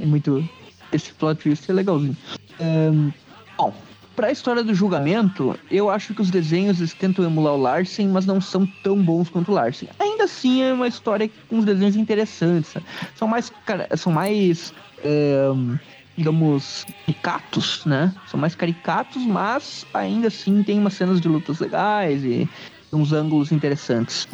é muito... Esse plot twist é legalzinho. Ahn, bom, pra história do julgamento, eu acho que os desenhos tentam emular o Larsen, mas não são tão bons quanto o Larsen. Ainda assim, é uma história com uns desenhos interessantes. sabe? São mais, são mais, digamos, caricatos, né? São mais caricatos, mas ainda assim tem umas cenas de lutas legais e uns ângulos interessantes.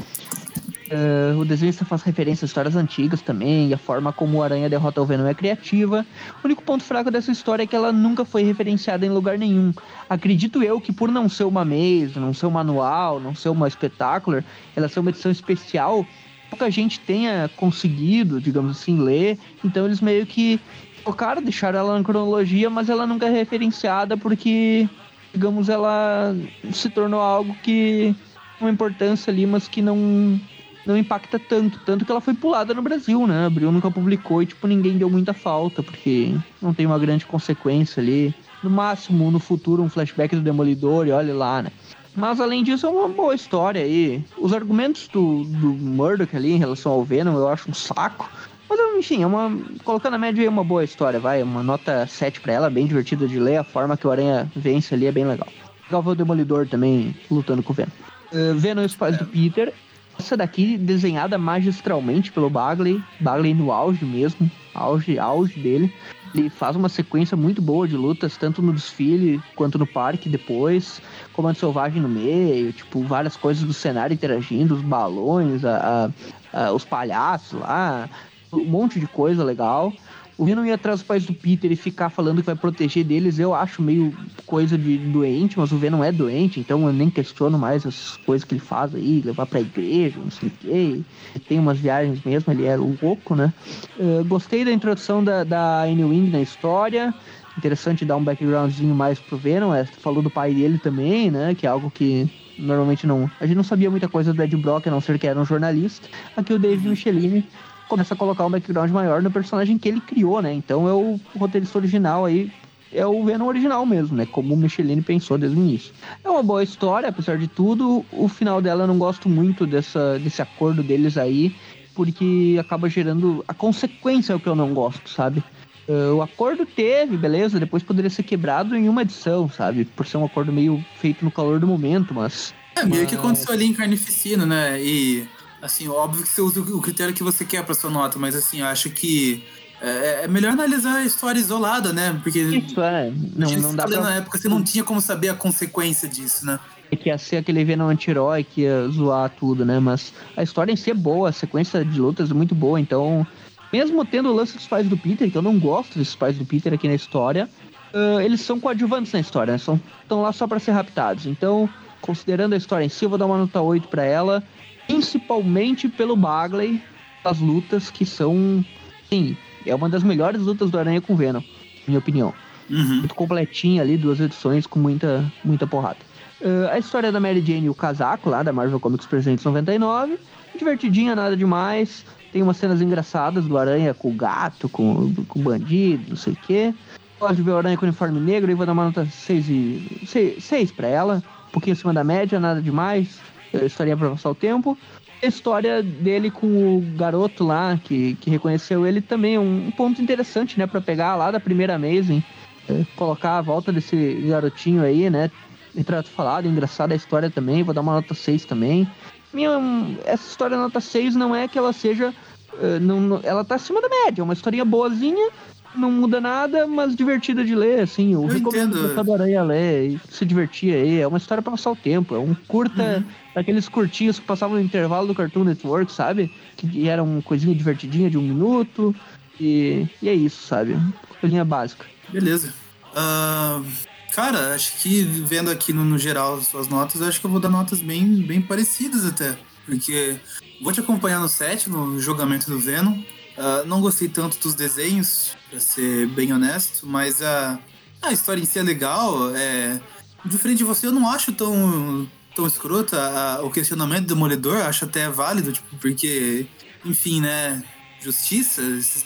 É, o desenhista faz referência a histórias antigas também, e a forma como o Aranha derrota o Venom é criativa. O único ponto fraco dessa história é que ela nunca foi referenciada em lugar nenhum. Acredito eu que por não ser uma mesa, não ser um manual, não ser uma espetacular, ela ser uma edição especial, pouca gente tenha conseguido, digamos assim, ler. Então eles meio que colocaram, deixaram ela na cronologia, mas ela nunca é referenciada porque, digamos, ela se tornou algo que uma importância ali, mas que não não impacta tanto, tanto que ela foi pulada no Brasil, né? Abril nunca publicou e tipo ninguém deu muita falta, porque não tem uma grande consequência ali. No máximo, no futuro, um flashback do Demolidor e olha lá, né? Mas além disso, é uma boa história aí. Os argumentos do, do Murdoch ali em relação ao Venom eu acho um saco. Mas enfim, é uma. Colocando a média aí, é uma boa história, vai. Uma nota 7 pra ela, bem divertida de ler. A forma que o Aranha vence ali é bem legal. Legal ver o Demolidor também lutando com o Venom. Uh, Venom e os pais do Peter. Essa daqui desenhada magistralmente pelo Bagley. Bagley no auge mesmo. Auge, auge dele. Ele faz uma sequência muito boa de lutas, tanto no desfile quanto no parque depois. Comando Selvagem no meio, tipo, várias coisas do cenário interagindo, os balões, a, a- a- os palhaços lá, um monte de coisa legal. O Venom ir atrás dos pais do Peter e ficar falando que vai proteger deles, eu acho meio coisa de doente, mas o Venom é doente, então eu nem questiono mais as coisas que ele faz aí, levar pra igreja, não sei o quê. Tem umas viagens mesmo, ele é louco, né? Eh, gostei da introdução da, da Anne Wing na história. Interessante dar um backgroundzinho mais pro Venom. É, falou do pai dele também, né? Que é algo que normalmente não. A gente não sabia muita coisa do Ed Brock, a não ser que era um jornalista. Aqui o David Michelini começa a colocar um background maior no personagem que ele criou, né? Então é o roteirista original aí. É o Venom original mesmo, né? Como o Michelini pensou desde o início. É uma boa história, apesar de tudo. O final dela eu não gosto muito dessa, desse acordo deles aí, porque acaba gerando. A consequência é o que eu não gosto, sabe? Uh, o acordo teve, beleza, depois poderia ser quebrado em uma edição, sabe? Por ser um acordo meio feito no calor do momento, mas É, meio que Mas- aconteceu ali em Carnificina, né? E, assim, óbvio que você usa o critério que você quer pra sua nota, mas, assim, eu acho que é, é melhor analisar a história isolada, né? Porque Isso é, não, não dá pra na época você não tinha como saber a consequência disso, né? que ia ser aquele Venom anti-herói que ia zoar tudo, né? Mas a história em si é boa, a sequência de lutas é muito boa, então. Mesmo tendo o lance dos pais do Peter, que eu não gosto desses pais do Peter aqui na história, ah, eles são coadjuvantes na história, né? Estão lá só pra ser raptados. Então, considerando a história em si, eu vou dar uma nota 8 pra ela, principalmente pelo Bagley, as lutas que são. Sim, é uma das melhores lutas do Aranha com Venom, minha opinião Uhum. muito completinha ali, duas edições com muita, muita porrada. Ah, a história da Mary Jane e o casaco lá da Marvel Comics Presentes 99, divertidinha, nada demais. Tem umas cenas engraçadas do Aranha com o gato, com, com o bandido, não sei o quê. Gosto de ver o Aranha com uniforme negro e vou dar uma nota 6, e, 6, 6 pra ela. Um pouquinho acima da média, nada demais. Historinha pra passar o tempo. A história dele com o garoto lá, que, que reconheceu ele, também é um, ponto interessante, né? Pra pegar lá da primeira Amazing é, colocar a volta desse garotinho aí, né? Retrato falado, engraçada a história também, vou dar uma nota 6 também. Minha, essa história nota 6 não é que ela seja. eh, não- ela tá acima da média, é uma historinha boazinha, não muda nada, mas divertida de ler, assim. Eu, Eu recomendo entendo. gostar do Aranha ler e se divertir aí. É uma história pra passar o tempo. É um curta, daqueles curtinhos que passavam no intervalo do Cartoon Network, sabe? Que era uma coisinha divertidinha de um minuto. E, e é isso, sabe? Coisinha básica. Beleza. Ah, cara, acho que vendo aqui no, no geral as suas notas, acho que eu vou dar notas bem, bem parecidas até. Porque vou te acompanhar no set, no julgamento do Venom. Ah, não gostei tanto dos desenhos, pra ser bem honesto, mas a, a história em si é legal. É, diferente de você, eu não acho tão, tão escrota a- o questionamento do Demolidor, acho até válido, tipo, porque, enfim, né? Justiça,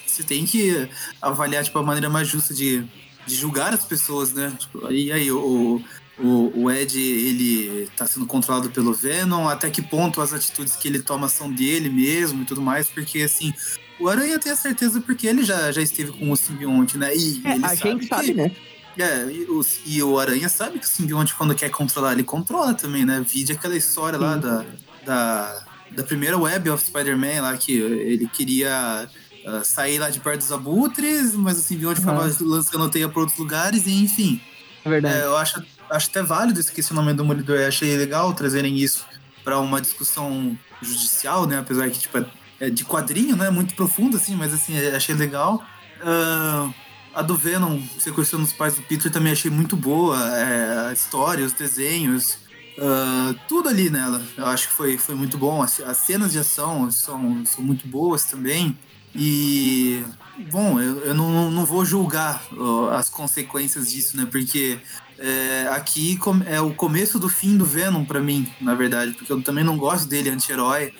você tem que avaliar tipo, a maneira mais justa de, de julgar as pessoas, né? Tipo, e aí, o, o, o Ed, ele tá sendo controlado pelo Venom, até que ponto as atitudes que ele toma são dele mesmo e tudo mais, porque assim, o Aranha tem a certeza porque ele já, já esteve com o simbionte, né? E É, ele a gente que- sabe, né? é, e o, e o Aranha sabe que o simbionte, quando quer controlar, ele controla também, né? Vide aquela história lá Sim. da, da, da primeira Web of Spider-Man, lá que ele queria ah, sair lá de perto dos abutres, mas o simbionte ficava Aham. lançando teia para outros lugares, e enfim. É verdade. É, eu acho, acho até válido esse questionamento do Demolidor. Eu achei legal trazerem isso para uma discussão judicial, né? Apesar que, tipo, é de quadrinho, né? Muito profundo, assim, mas assim, é- achei legal. Ah, a do Venom, sequestrando os pais do Peter, também achei muito boa. É, a história, os desenhos, ah, tudo ali nela. Eu acho que foi, foi muito bom. As, as cenas de ação são, são muito boas também. E, bom, eu, eu não, não vou julgar ó, as consequências disso, né? Porque é, aqui é o começo do fim do Venom pra mim, na verdade. Porque eu também não gosto dele anti-herói.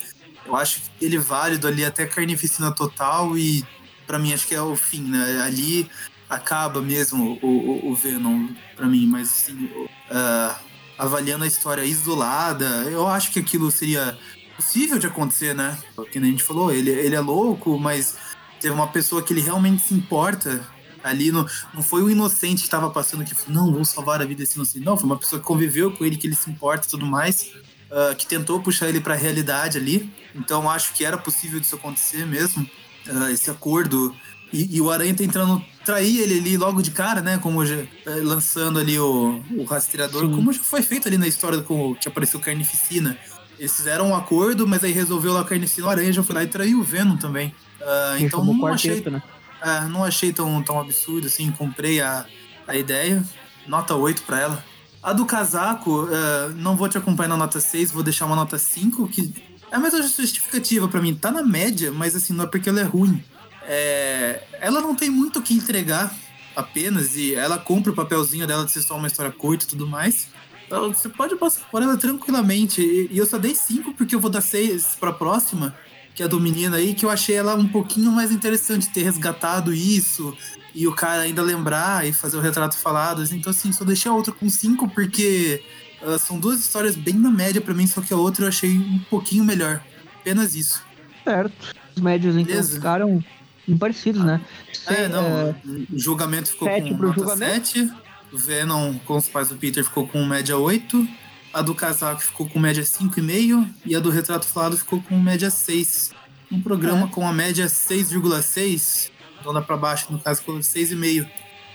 Eu acho ele válido ali até carnificina total e pra mim acho que é o fim, né? Ali acaba mesmo o, o, o Venom pra mim, mas assim, ah, avaliando a história isolada, eu acho que aquilo seria possível de acontecer, né? Que nem a gente falou, ele, ele é louco, mas teve uma pessoa que ele realmente se importa ali, no, não foi o inocente que estava passando que falou, não, vou salvar a vida desse inocente. Não, foi uma pessoa que conviveu com ele, que ele se importa e tudo mais, ah, que tentou puxar ele pra realidade ali. Então acho que era possível disso acontecer mesmo, ah, esse acordo. E, e o Aranha tentando trair ele ali logo de cara, né? Como já, eh, lançando ali o, o rastreador, Sim. como já foi feito ali na história com, que apareceu Carnificina. Eles fizeram um acordo, mas aí resolveu lá a Carnificina, o Aranha já foi lá e traiu o Venom também. Ele então não o achei, quarteto, né? é, não achei tão, tão absurdo assim, comprei a, a ideia. Nota 8 pra ela. A do casaco, é, não vou te acompanhar na nota 6, vou deixar uma nota 5, que é a mesma justificativa pra mim. Tá na média, mas assim, não é porque ela é ruim. É, ela não tem muito o que entregar apenas, e ela cumpre o papelzinho dela de ser só uma história curta e tudo mais. Então, você pode passar por ela tranquilamente. E, e eu só dei 5 porque eu vou dar 6 pra próxima, que é a do menino aí, que eu achei ela um pouquinho mais interessante ter resgatado isso e o cara ainda lembrar e fazer o retrato falado. Então, assim, só deixei a outra com 5 porque ah, são duas histórias bem na média pra mim, só que a outra eu achei um pouquinho melhor. Apenas isso. Certo. Os médios então Beleza. ficaram parecidos, né? É, Sei, não. é, O julgamento ficou sete com nota julgamento. 7. O Venom com os pais do Peter ficou com média 8. A do casaco ficou com média 5,5 e a do retrato falado ficou com média 6. Um programa É. com a média 6,6, dá pra baixo, no caso ficou 6,5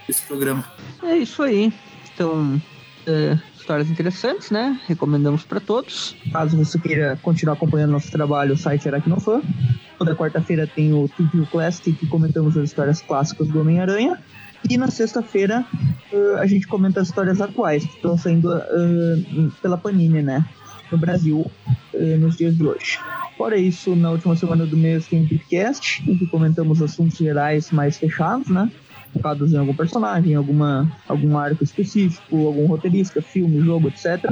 esse programa. É isso aí. Então, é, histórias interessantes, né? Recomendamos para todos. Caso você queira continuar acompanhando nosso trabalho, o site Aracnofan. Toda quarta-feira tem o Review Classic, que comentamos as histórias clássicas do Homem-Aranha. E na sexta-feira eh, a gente comenta as histórias atuais que estão saindo eh, pela Panini, né? No Brasil, eh, nos dias de hoje. Fora isso, na última semana do mês tem o podcast, em que comentamos assuntos gerais mais fechados, né? focados em algum personagem, alguma, algum arco específico, algum roteirista, filme, jogo, etc.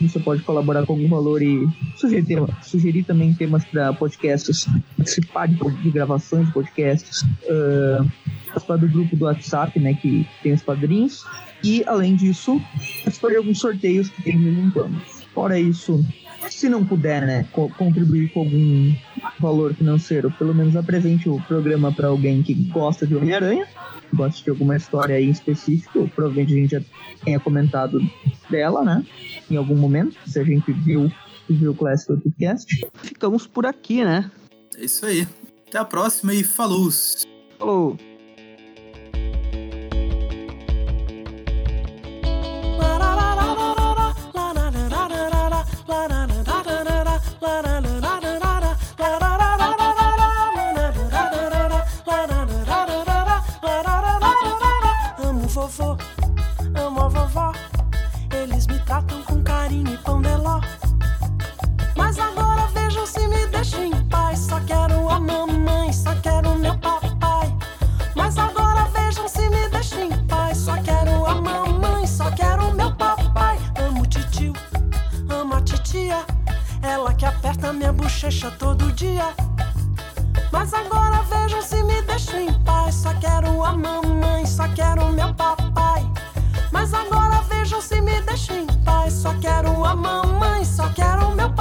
Você pode colaborar com algum valor e sugerir, tema, sugerir também temas para podcasts, participar de, de gravações de podcasts, uh, participar do grupo do WhatsApp, né, que tem os padrinhos, e além disso, participar de alguns sorteios que tem de vez em. Fora isso, se não puder, né, co contribuir com algum valor financeiro, pelo menos apresente o programa para alguém que gosta de Homem-Aranha, gosta de alguma história aí em específico, provavelmente a gente já tenha comentado dela, né, em algum momento, se a gente viu viu o Classic Podcast. Ficamos por aqui, né? É isso aí. Até a próxima e falou! Falou! Bochecha todo dia. Mas agora vejam se me deixam em paz. Só quero a mamãe, só quero meu papai. Mas agora vejam se me deixam em paz. Só quero a mamãe, só quero meu papai.